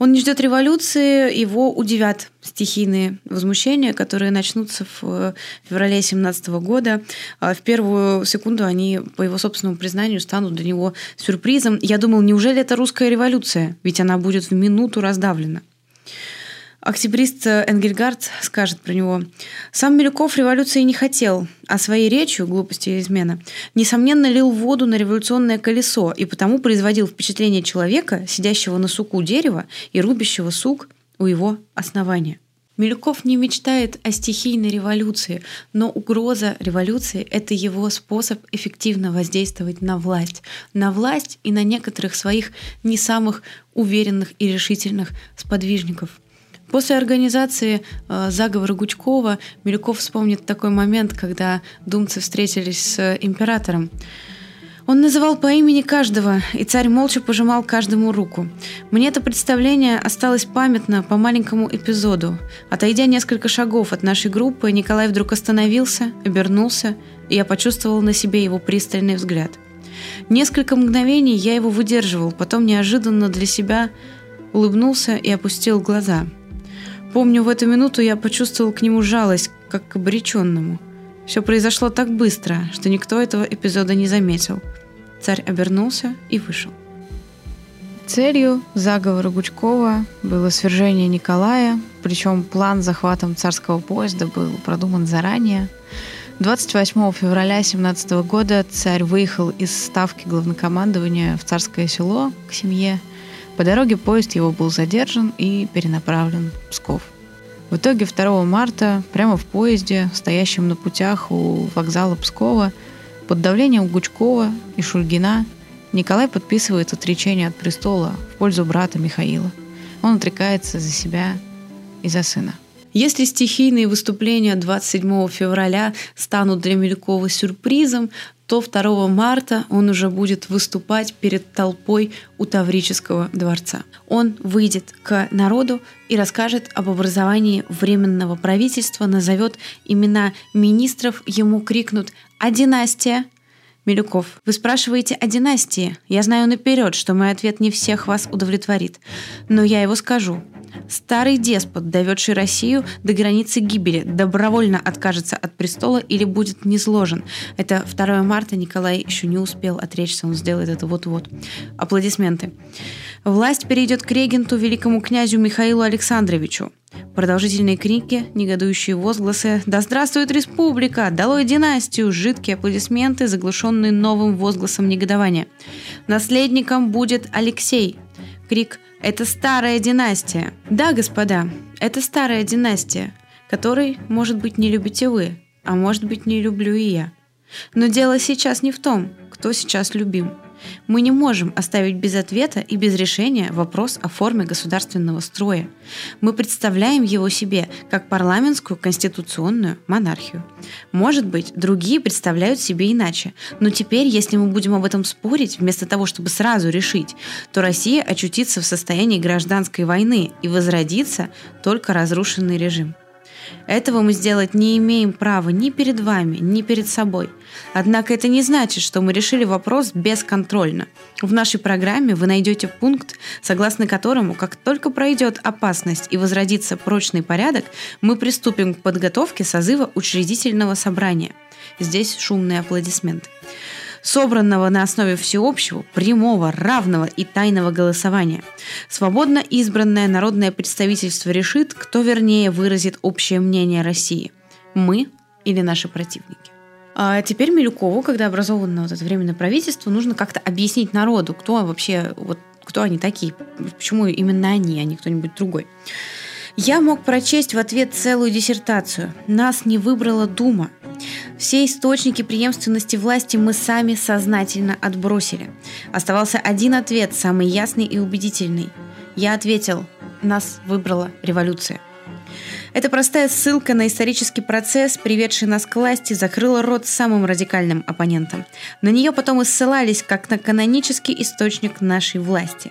Он не ждет революции, его удивят стихийные возмущения, которые начнутся в э, феврале 2017 года. А в первую секунду они, по его собственному признанию, станут для него сюрпризом. Я думал, неужели это русская революция? Ведь она будет в минуту раздавлена. Октябрист Энгельгард скажет про него. Сам Милюков революции не хотел, а своей речью, глупости и измена, несомненно лил воду на революционное колесо и потому производил впечатление человека, сидящего на суку дерева и рубящего сук у его основания. Милюков не мечтает о стихийной революции, но угроза революции – это его способ эффективно воздействовать на власть. На власть и на некоторых своих не самых уверенных и решительных сподвижников – После организации э, заговора Гучкова Милюков вспомнит такой момент, когда думцы встретились с императором. Он называл по имени каждого, и царь молча пожимал каждому руку. Мне это представление осталось памятно по маленькому эпизоду. Отойдя несколько шагов от нашей группы, Николай вдруг остановился, обернулся, и я почувствовал на себе его пристальный взгляд. Несколько мгновений я его выдерживал, потом неожиданно для себя улыбнулся и опустил глаза – Помню, в эту минуту я почувствовал к нему жалость, как к обреченному. Все произошло так быстро, что никто этого эпизода не заметил. Царь обернулся и вышел. Целью заговора Гучкова было свержение Николая, причем план захватом царского поезда был продуман заранее. 28 февраля 17 года царь выехал из ставки главнокомандования в царское село к семье по дороге поезд его был задержан и перенаправлен в Псков. В итоге 2 марта прямо в поезде, стоящем на путях у вокзала Пскова, под давлением Гучкова и Шульгина Николай подписывает отречение от престола в пользу брата Михаила. Он отрекается за себя и за сына. Если стихийные выступления 27 февраля станут для Милюкова сюрпризом, то 2 марта он уже будет выступать перед толпой у Таврического дворца. Он выйдет к народу и расскажет об образовании Временного правительства, назовет имена министров, ему крикнут «А династия?» Милюков, вы спрашиваете о династии. Я знаю наперед, что мой ответ не всех вас удовлетворит. Но я его скажу. Старый деспот, доведший Россию до границы гибели, добровольно откажется от престола или будет низложен. Это 2 марта Николай еще не успел отречься, он сделает это вот-вот. Аплодисменты. Власть перейдет к регенту великому князю Михаилу Александровичу. Продолжительные крики, негодующие возгласы «Да здравствует республика! Долой династию!» Жидкие аплодисменты, заглушенные новым возгласом негодования. Наследником будет Алексей. Крик это старая династия. Да, господа, это старая династия, которой, может быть, не любите вы, а может быть, не люблю и я. Но дело сейчас не в том, кто сейчас любим – мы не можем оставить без ответа и без решения вопрос о форме государственного строя. Мы представляем его себе как парламентскую конституционную монархию. Может быть, другие представляют себе иначе. Но теперь, если мы будем об этом спорить, вместо того, чтобы сразу решить, то Россия очутится в состоянии гражданской войны и возродится только разрушенный режим. Этого мы сделать не имеем права ни перед вами, ни перед собой. Однако это не значит, что мы решили вопрос бесконтрольно. В нашей программе вы найдете пункт, согласно которому, как только пройдет опасность и возродится прочный порядок, мы приступим к подготовке созыва учредительного собрания. Здесь шумные аплодисменты собранного на основе всеобщего, прямого, равного и тайного голосования. Свободно избранное народное представительство решит, кто вернее выразит общее мнение России – мы или наши противники. А теперь Милюкову, когда образовано вот это временное правительство, нужно как-то объяснить народу, кто вообще, вот кто они такие, почему именно они, а не кто-нибудь другой. Я мог прочесть в ответ целую диссертацию. Нас не выбрала Дума. Все источники преемственности власти мы сами сознательно отбросили. Оставался один ответ, самый ясный и убедительный. Я ответил, нас выбрала революция. Эта простая ссылка на исторический процесс, приведший нас к власти, закрыла рот самым радикальным оппонентам. На нее потом и ссылались как на канонический источник нашей власти.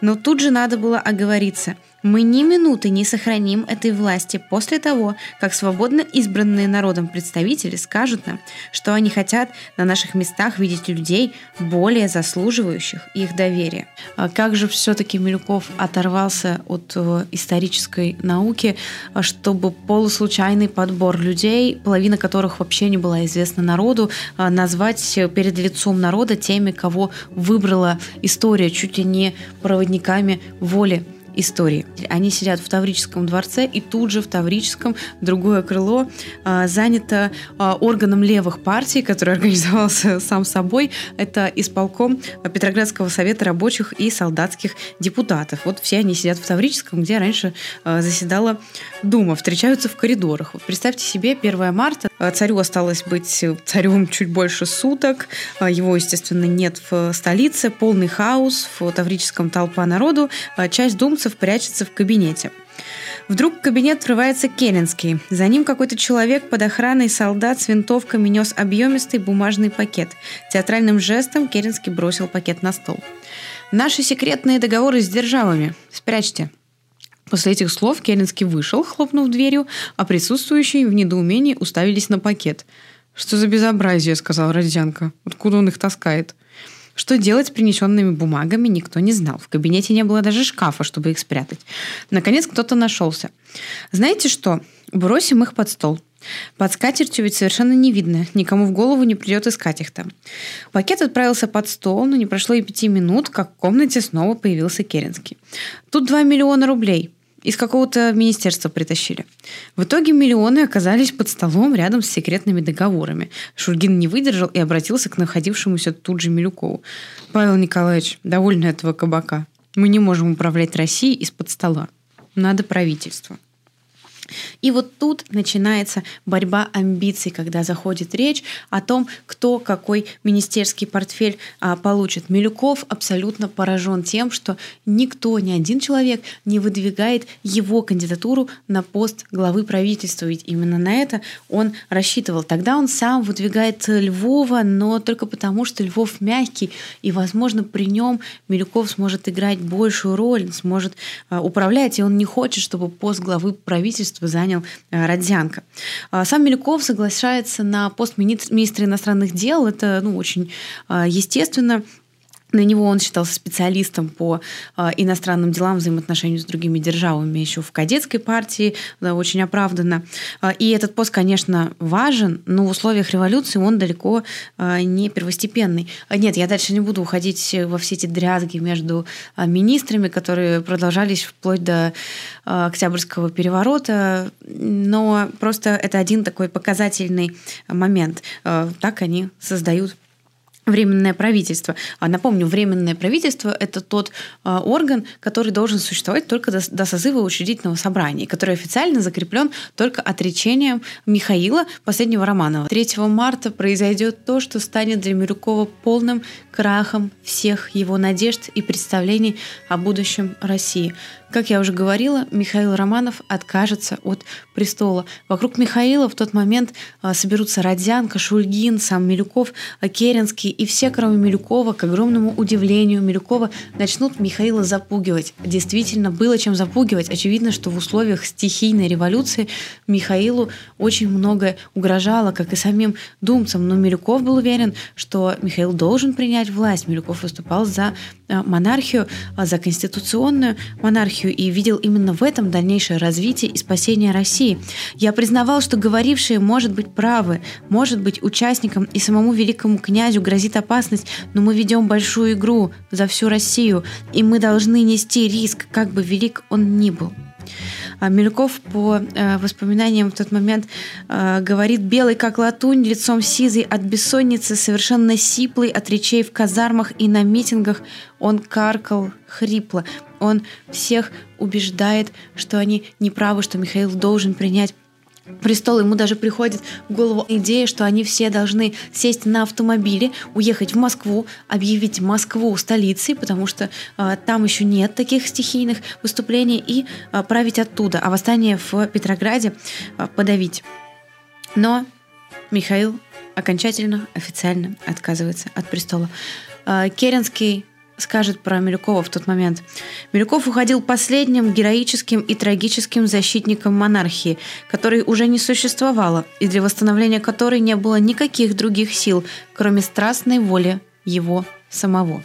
Но тут же надо было оговориться – мы ни минуты не сохраним этой власти после того, как свободно избранные народом представители скажут нам, что они хотят на наших местах видеть людей, более заслуживающих их доверия. А как же все-таки Милюков оторвался от э, исторической науки, чтобы полуслучайный подбор людей, половина которых вообще не была известна народу, а назвать перед лицом народа теми, кого выбрала история чуть ли не проводниками воли истории. Они сидят в Таврическом дворце, и тут же в Таврическом другое крыло а, занято а, органом левых партий, который [laughs] организовался сам собой. Это исполком Петроградского совета рабочих и солдатских депутатов. Вот все они сидят в Таврическом, где раньше а, заседала Дума, встречаются в коридорах. Вот представьте себе, 1 марта, а, царю осталось быть царем чуть больше суток, а, его, естественно, нет в столице, полный хаос, в Таврическом толпа народу, а, часть думцев прячется в кабинете. Вдруг в кабинет врывается Керенский. За ним какой-то человек под охраной солдат с винтовками нес объемистый бумажный пакет. Театральным жестом Керенский бросил пакет на стол. «Наши секретные договоры с державами. Спрячьте», После этих слов Керенский вышел, хлопнув дверью, а присутствующие в недоумении уставились на пакет. «Что за безобразие?» — сказал Родзянко. «Откуда он их таскает?» Что делать с принесенными бумагами, никто не знал. В кабинете не было даже шкафа, чтобы их спрятать. Наконец кто-то нашелся. «Знаете что? Бросим их под стол. Под скатертью ведь совершенно не видно, никому в голову не придет искать их там. Пакет отправился под стол, но не прошло и пяти минут, как в комнате снова появился Керенский. Тут два миллиона рублей из какого-то министерства притащили. В итоге миллионы оказались под столом рядом с секретными договорами. Шульгин не выдержал и обратился к находившемуся тут же Милюкову. «Павел Николаевич, довольно этого кабака. Мы не можем управлять Россией из-под стола. Надо правительство». И вот тут начинается борьба амбиций, когда заходит речь о том, кто какой министерский портфель а, получит. Милюков абсолютно поражен тем, что никто, ни один человек не выдвигает его кандидатуру на пост главы правительства. Ведь именно на это он рассчитывал. Тогда он сам выдвигает Львова, но только потому, что Львов мягкий, и, возможно, при нем Милюков сможет играть большую роль, сможет а, управлять, и он не хочет, чтобы пост главы правительства правительства занял э, Родзянко. А сам Милюков соглашается на пост министра иностранных дел. Это ну, очень э, естественно. На него он считался специалистом по э, иностранным делам, взаимоотношению с другими державами еще в кадетской партии, да, очень оправданно. Э, и этот пост, конечно, важен, но в условиях революции он далеко э, не первостепенный. Нет, я дальше не буду уходить во все эти дрязги между министрами, которые продолжались вплоть до э, Октябрьского переворота, но просто это один такой показательный момент. Э, так они создают Временное правительство. А напомню, Временное правительство – это тот э, орган, который должен существовать только до, до созыва учредительного собрания, который официально закреплен только отречением Михаила, последнего Романова. 3 марта произойдет то, что станет для Мирюкова полным крахом всех его надежд и представлений о будущем России. Как я уже говорила, Михаил Романов откажется от престола. Вокруг Михаила в тот момент а, соберутся Родзянко, Шульгин, сам Милюков, Керенский, и все, кроме Милюкова, к огромному удивлению Милюкова, начнут Михаила запугивать. Действительно, было чем запугивать. Очевидно, что в условиях стихийной революции Михаилу очень многое угрожало, как и самим думцам. Но Милюков был уверен, что Михаил должен принять власть. Милюков выступал за а, монархию, а, за конституционную монархию монархию и видел именно в этом дальнейшее развитие и спасение России. Я признавал, что говорившие может быть правы, может быть участникам и самому великому князю грозит опасность, но мы ведем большую игру за всю Россию, и мы должны нести риск, как бы велик он ни был. А Мельков по э, воспоминаниям в тот момент э, говорит «белый как латунь, лицом сизый от бессонницы, совершенно сиплый от речей в казармах и на митингах, он каркал хрипло. Он всех убеждает, что они неправы, что Михаил должен принять престол. Ему даже приходит в голову идея, что они все должны сесть на автомобиле, уехать в Москву, объявить Москву столицей, потому что э, там еще нет таких стихийных выступлений, и э, править оттуда, а восстание в Петрограде э, подавить. Но Михаил окончательно, официально отказывается от престола. Э, Керенский скажет про Милюкова в тот момент. Милюков уходил последним героическим и трагическим защитником монархии, которой уже не существовало, и для восстановления которой не было никаких других сил, кроме страстной воли его самого.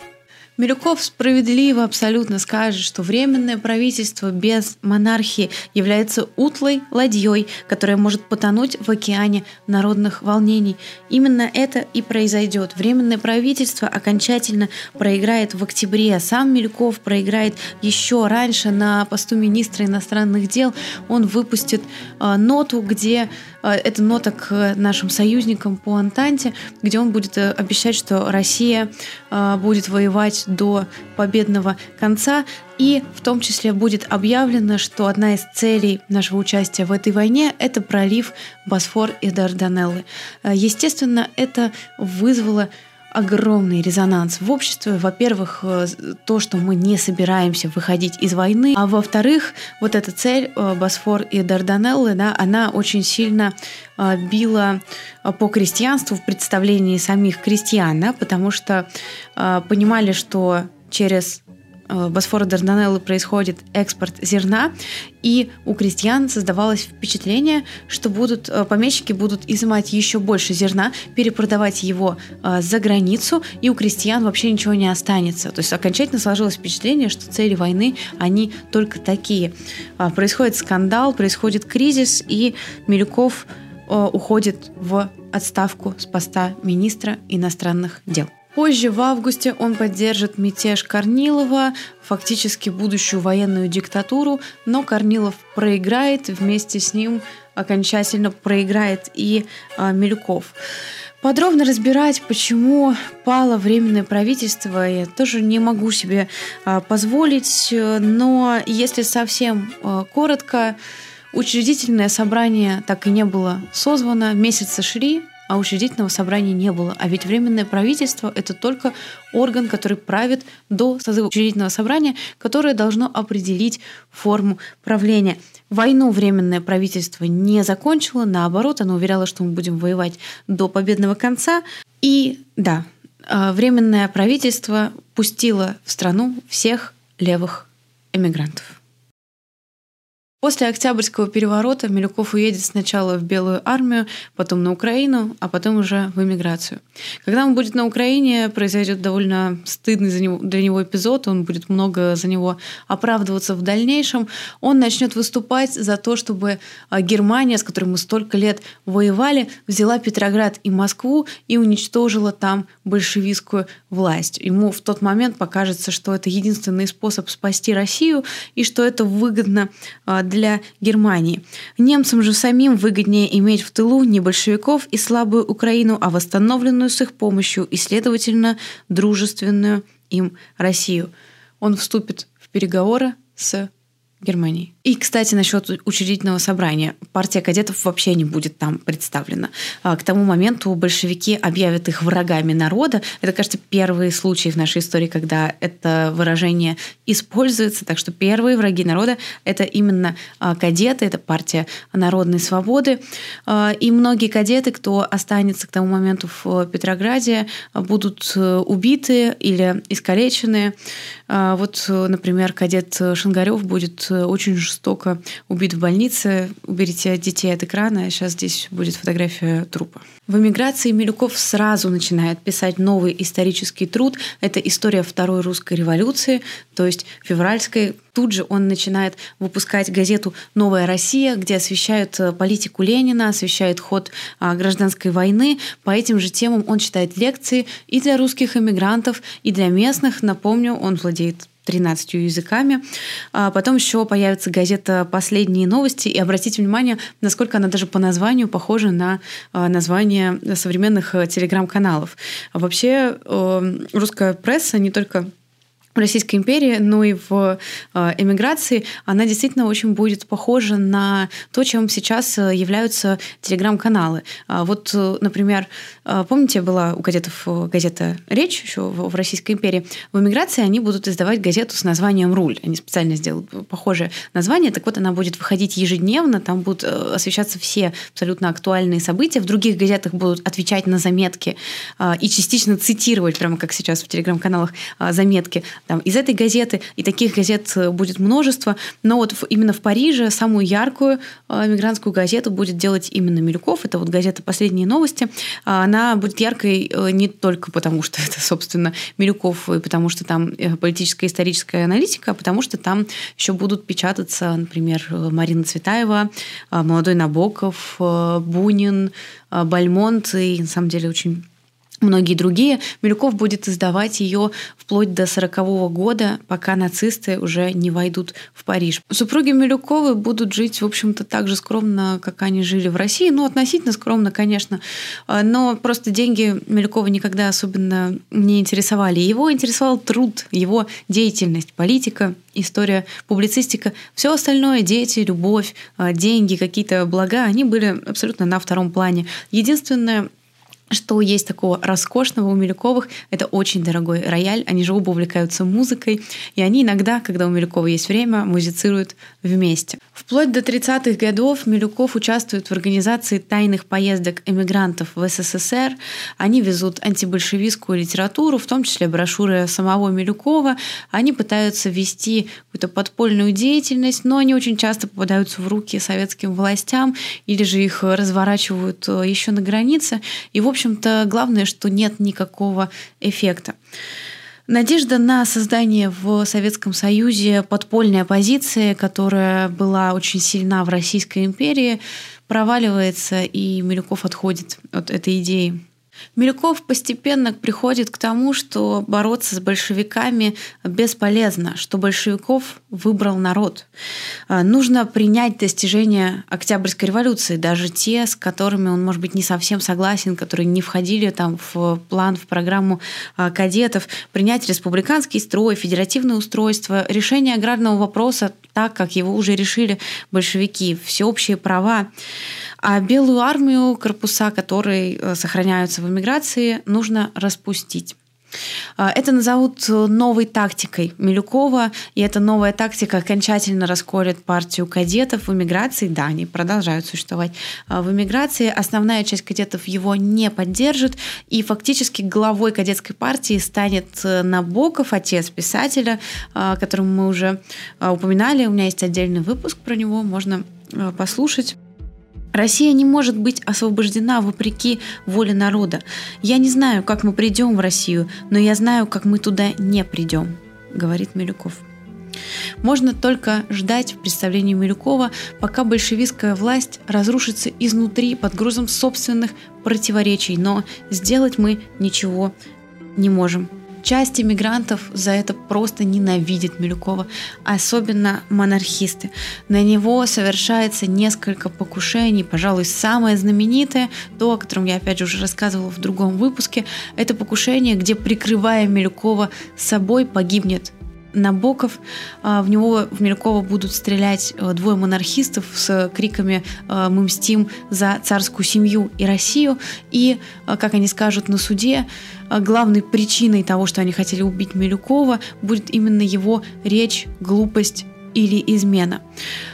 Милюков справедливо абсолютно скажет, что временное правительство без монархии является утлой ладьей, которая может потонуть в океане народных волнений. Именно это и произойдет. Временное правительство окончательно проиграет в октябре. Сам Милюков проиграет еще раньше на посту министра иностранных дел. Он выпустит э, ноту, где э, это нота к нашим союзникам по Антанте, где он будет э, обещать, что Россия э, будет воевать до победного конца. И в том числе будет объявлено, что одна из целей нашего участия в этой войне – это пролив Босфор и Дарданеллы. Э, естественно, это вызвало огромный резонанс в обществе. Во-первых, э, то, что мы не собираемся выходить из войны, а во-вторых, вот эта цель э, Босфор и Дарданеллы, да, она очень сильно э, била по крестьянству в представлении самих крестьян, да, потому что понимали, что через Босфора Дарданеллы происходит экспорт зерна, и у крестьян создавалось впечатление, что будут, э, помещики будут изымать еще больше зерна, перепродавать его э, за границу, и у крестьян вообще ничего не останется. То есть окончательно сложилось впечатление, что цели войны, они только такие. Происходит скандал, происходит кризис, и Милюков уходит в отставку с поста министра иностранных дел. Позже, в августе, он поддержит мятеж Корнилова, фактически будущую военную диктатуру, но Корнилов проиграет, вместе с ним окончательно проиграет и а, Милюков. Подробно разбирать, почему пало временное правительство, я тоже не могу себе а, позволить, но если совсем а, коротко, учредительное собрание так и не было созвано, месяцы шли, а учредительного собрания не было. А ведь Временное правительство — это только орган, который правит до созыва учредительного собрания, которое должно определить форму правления. Войну Временное правительство не закончило, наоборот, оно уверяло, что мы будем воевать до победного конца. И да, а, Временное правительство пустило в страну всех левых эмигрантов. После Октябрьского переворота Милюков уедет сначала в Белую армию, потом на Украину, а потом уже в эмиграцию. Когда он будет на Украине, произойдет довольно стыдный за него, для него эпизод, он будет много за него оправдываться в дальнейшем. Он начнет выступать за то, чтобы а, Германия, с которой мы столько лет воевали, взяла Петроград и Москву и уничтожила там большевистскую власть. Ему в тот момент покажется, что это единственный способ спасти Россию и что это выгодно для а, для Германии. Немцам же самим выгоднее иметь в тылу не большевиков и слабую Украину, а восстановленную с их помощью и, следовательно, дружественную им Россию. Он вступит в переговоры с Германии. И, кстати, насчет учредительного собрания. Партия кадетов вообще не будет там представлена. А, к тому моменту большевики объявят их врагами народа. Это, кажется, первые случаи в нашей истории, когда это выражение используется. Так что первые враги народа — это именно а, кадеты, это партия народной свободы. А, и многие кадеты, кто останется к тому моменту в Петрограде, будут э, убиты или искалечены. Вот, например, кадет Шангарев будет э, очень жестоко убит в больнице. Уберите детей от экрана, сейчас здесь будет фотография трупа. В эмиграции Милюков сразу начинает писать новый исторический труд. Это история Второй русской революции, то есть февральской. Тут же он начинает выпускать газету «Новая Россия», где освещают э, политику Ленина, освещают ход а, гражданской войны. По этим же темам он читает лекции и для русских эмигрантов, и для местных. Напомню, он владеет 13 языками. А потом еще появится газета «Последние новости». И обратите внимание, насколько она даже по названию похожа на а, название современных э, телеграм-каналов. Вообще э, русская пресса не только в Российской империи, но и в э, эмиграции, она действительно очень будет похожа на то, чем сейчас являются телеграм-каналы. А вот, например, помните, была у кадетов газета «Речь» еще в Российской империи. В эмиграции они будут издавать газету с названием «Руль». Они специально сделали похожее название. Так вот, она будет выходить ежедневно, там будут освещаться все абсолютно актуальные события. В других газетах будут отвечать на заметки и частично цитировать, прямо как сейчас в телеграм-каналах, заметки там, из этой газеты, и таких газет будет множество, но вот именно в Париже самую яркую мигрантскую газету будет делать именно Милюков, это вот газета «Последние новости», она будет яркой не только потому, что это, собственно, Милюков, и потому что там политическая историческая аналитика, а потому что там еще будут печататься, например, Марина Цветаева, молодой Набоков, Бунин, Бальмонт и, на самом деле, очень многие другие. Милюков будет издавать ее вплоть до 40 года, пока нацисты уже не войдут в Париж. Супруги Милюковы будут жить, в общем-то, так же скромно, как они жили в России. Ну, относительно скромно, конечно. А, но просто деньги Милюкова никогда особенно не интересовали. Его интересовал труд, его деятельность, политика, история, публицистика. Все остальное, дети, любовь, а, деньги, какие-то блага, они были абсолютно на втором плане. Единственное, что есть такого роскошного у Милюковых. Это очень дорогой рояль. Они же оба увлекаются музыкой. И они иногда, когда у Милюкова есть время, музицируют вместе. Вплоть до 30-х годов Милюков участвует в организации тайных поездок эмигрантов в СССР. Они везут антибольшевистскую литературу, в том числе брошюры самого Милюкова. Они пытаются вести какую-то подпольную деятельность, но они очень часто попадаются в руки советским властям или же их разворачивают э, еще на границе. И, в общем-то, главное, что нет никакого эффекта. Надежда на создание в Советском Союзе подпольной оппозиции, которая была очень сильна в Российской империи, проваливается, и Милюков отходит от этой идеи. Милюков постепенно приходит к тому, что бороться с большевиками бесполезно, что большевиков выбрал народ. А, нужно принять достижения Октябрьской революции, даже те, с которыми он, может быть, не совсем согласен, которые не входили там в план, в программу а, кадетов, принять республиканский строй, федеративное устройство, решение аграрного вопроса так, как его уже решили большевики, всеобщие права. А белую армию, корпуса, которые э, сохраняются в эмиграции, нужно распустить. А, это назовут новой тактикой Милюкова, и эта новая тактика окончательно расколет партию кадетов в эмиграции. Да, они продолжают существовать а, в эмиграции. Основная часть кадетов его не поддержит, и фактически главой кадетской партии станет э, Набоков, отец писателя, а, которому мы уже упоминали. У меня есть отдельный выпуск про него, можно послушать. Россия не может быть освобождена вопреки воле народа. Я не знаю, как мы придем в Россию, но я знаю, как мы туда не придем, говорит Милюков. Можно только ждать в представлении Милюкова, пока большевистская власть разрушится изнутри под грузом собственных противоречий, но сделать мы ничего не можем. Часть иммигрантов за это просто ненавидит Милюкова, особенно монархисты. На него совершается несколько покушений, пожалуй, самое знаменитое, то, о котором я опять же уже рассказывала в другом выпуске, это покушение, где, прикрывая Милюкова собой, погибнет Набоков. А, в него, в Милюкова будут стрелять э, двое монархистов с криками э, «Мы мстим за царскую семью и Россию». И, э, как они скажут на суде, главной причиной того, что они хотели убить Милюкова, будет именно его речь, глупость или измена.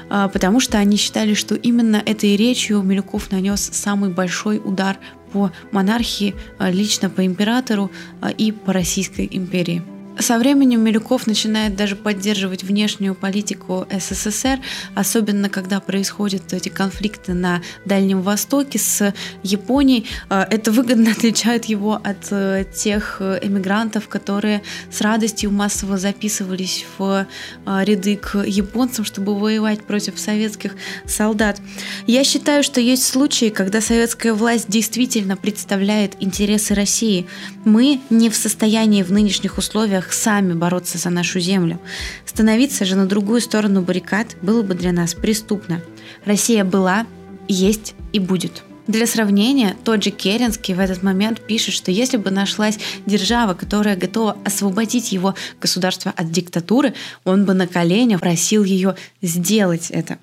А, потому что они считали, что именно этой речью Милюков нанес самый большой удар по монархии, лично по императору и по Российской империи. Со временем Милюков начинает даже поддерживать внешнюю политику СССР, особенно когда происходят эти конфликты на Дальнем Востоке с Японией. А, это выгодно [laughs] отличает его от э, тех э, эмигрантов, которые с радостью массово записывались в а, ряды к японцам, чтобы воевать против советских солдат. Я считаю, что есть случаи, когда советская власть действительно представляет интересы России. Мы не в состоянии в нынешних условиях сами бороться за нашу землю. Становиться же на другую сторону баррикад было бы для нас преступно. Россия была, есть и будет. Для сравнения, тот же Керенский в этот момент пишет, что если бы нашлась держава, которая готова освободить его государство от диктатуры, он бы на коленях просил ее сделать это.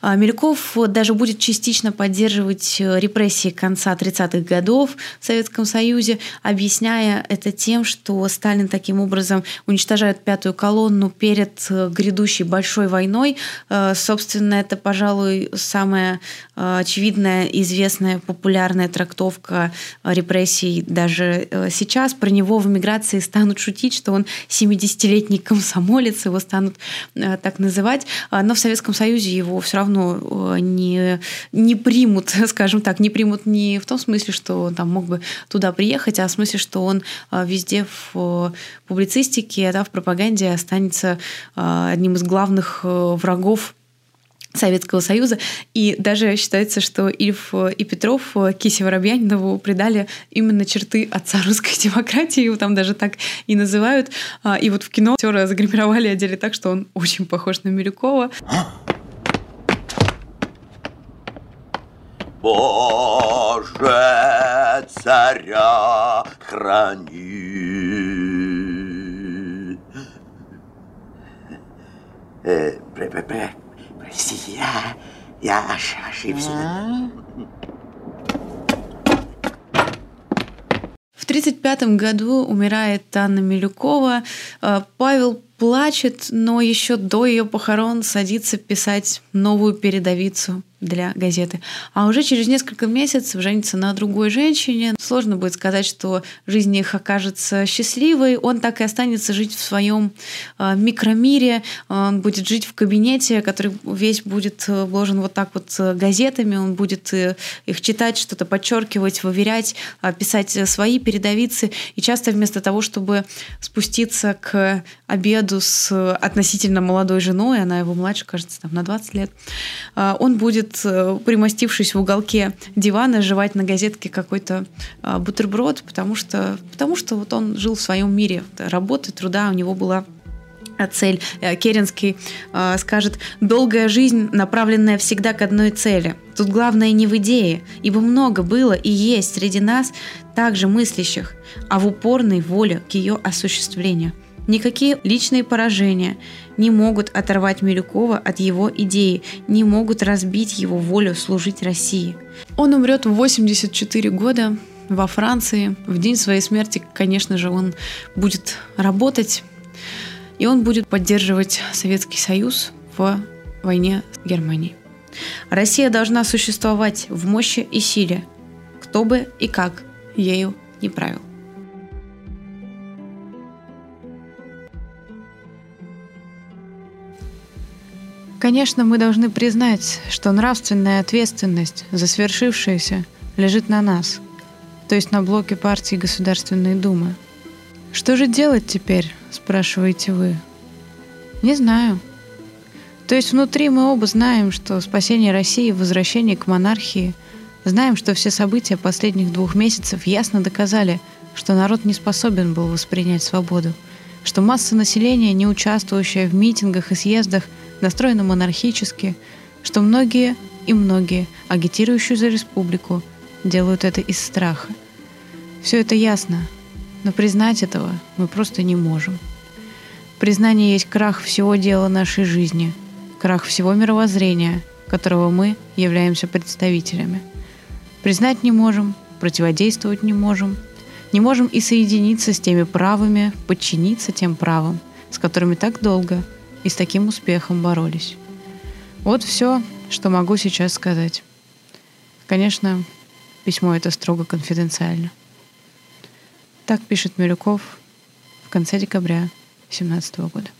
А, Милюков даже будет частично поддерживать э, репрессии конца 30-х годов в Советском Союзе, объясняя это тем, что Сталин таким образом уничтожает пятую колонну перед э, грядущей большой войной. Э, собственно, это, пожалуй, самая очевидная, известная, популярная трактовка репрессий даже сейчас. Про него в эмиграции станут шутить, что он 70-летний комсомолец, его станут так называть. Но в Советском Союзе его его все равно э, не, не примут, [laughs] скажем так, не примут не в том смысле, что он там мог бы туда приехать, а в смысле, что он э, везде в публицистике, да, в пропаганде останется э, одним из главных врагов Советского Союза. И даже считается, что Ильф и Петров Кисе Воробьянинову придали именно черты отца русской [laughs] демократии, его там даже так и называют. И вот в кино актера загримировали одели так, что он очень похож на Милюкова. Боже, царя храни. Э, пр пр пр простите, я, я ошибся. В 1935 году умирает Анна Милюкова. Э, Павел плачет, но еще до ее похорон садится писать новую передовицу для газеты. А уже через несколько месяцев женится на другой женщине. Сложно будет сказать, что жизнь их окажется счастливой. Он так и останется жить в своем э, микромире. Он будет жить в кабинете, который весь будет вложен вот так вот газетами. Он будет э, их читать, что-то подчеркивать, выверять, э, писать свои передовицы. И часто вместо того, чтобы спуститься к обеду с относительно молодой женой, она его младше, кажется, там, на 20 лет, он будет будет, э, примостившись в уголке дивана, жевать на газетке какой-то а, бутерброд, потому что, потому что вот он жил в своем мире работы, труда, у него была цель. Э, Керенский э, скажет, долгая жизнь, направленная всегда к одной цели. Тут главное не в идее, ибо много было и есть среди нас также мыслящих, а в упорной воле к ее осуществлению. Никакие личные поражения не могут оторвать Милюкова от его идеи, не могут разбить его волю служить России. Он умрет в 84 года во Франции. В день своей смерти, конечно же, он будет работать, и он будет поддерживать Советский Союз в войне с Германией. Россия должна существовать в мощи и силе, кто бы и как ею не правил. Конечно, мы должны признать, что нравственная ответственность за свершившееся лежит на нас, то есть на блоке партии Государственной Думы. Что же делать теперь, спрашиваете вы? Не знаю. То есть внутри мы оба знаем, что спасение России, возвращение к монархии, знаем, что все события последних двух месяцев ясно доказали, что народ не способен был воспринять свободу, что масса населения, не участвующая в митингах и съездах, настроена монархически, что многие и многие, агитирующие за республику, делают это из страха. Все это ясно, но признать этого мы просто не можем. Признание есть крах всего дела нашей жизни, крах всего мировоззрения, которого мы являемся представителями. Признать не можем, противодействовать не можем, не можем и соединиться с теми правыми, подчиниться тем правым, с которыми так долго – и с таким успехом боролись. Вот все, что могу сейчас сказать. Конечно, письмо это строго конфиденциально. Так пишет Милюков в конце декабря 2017 года.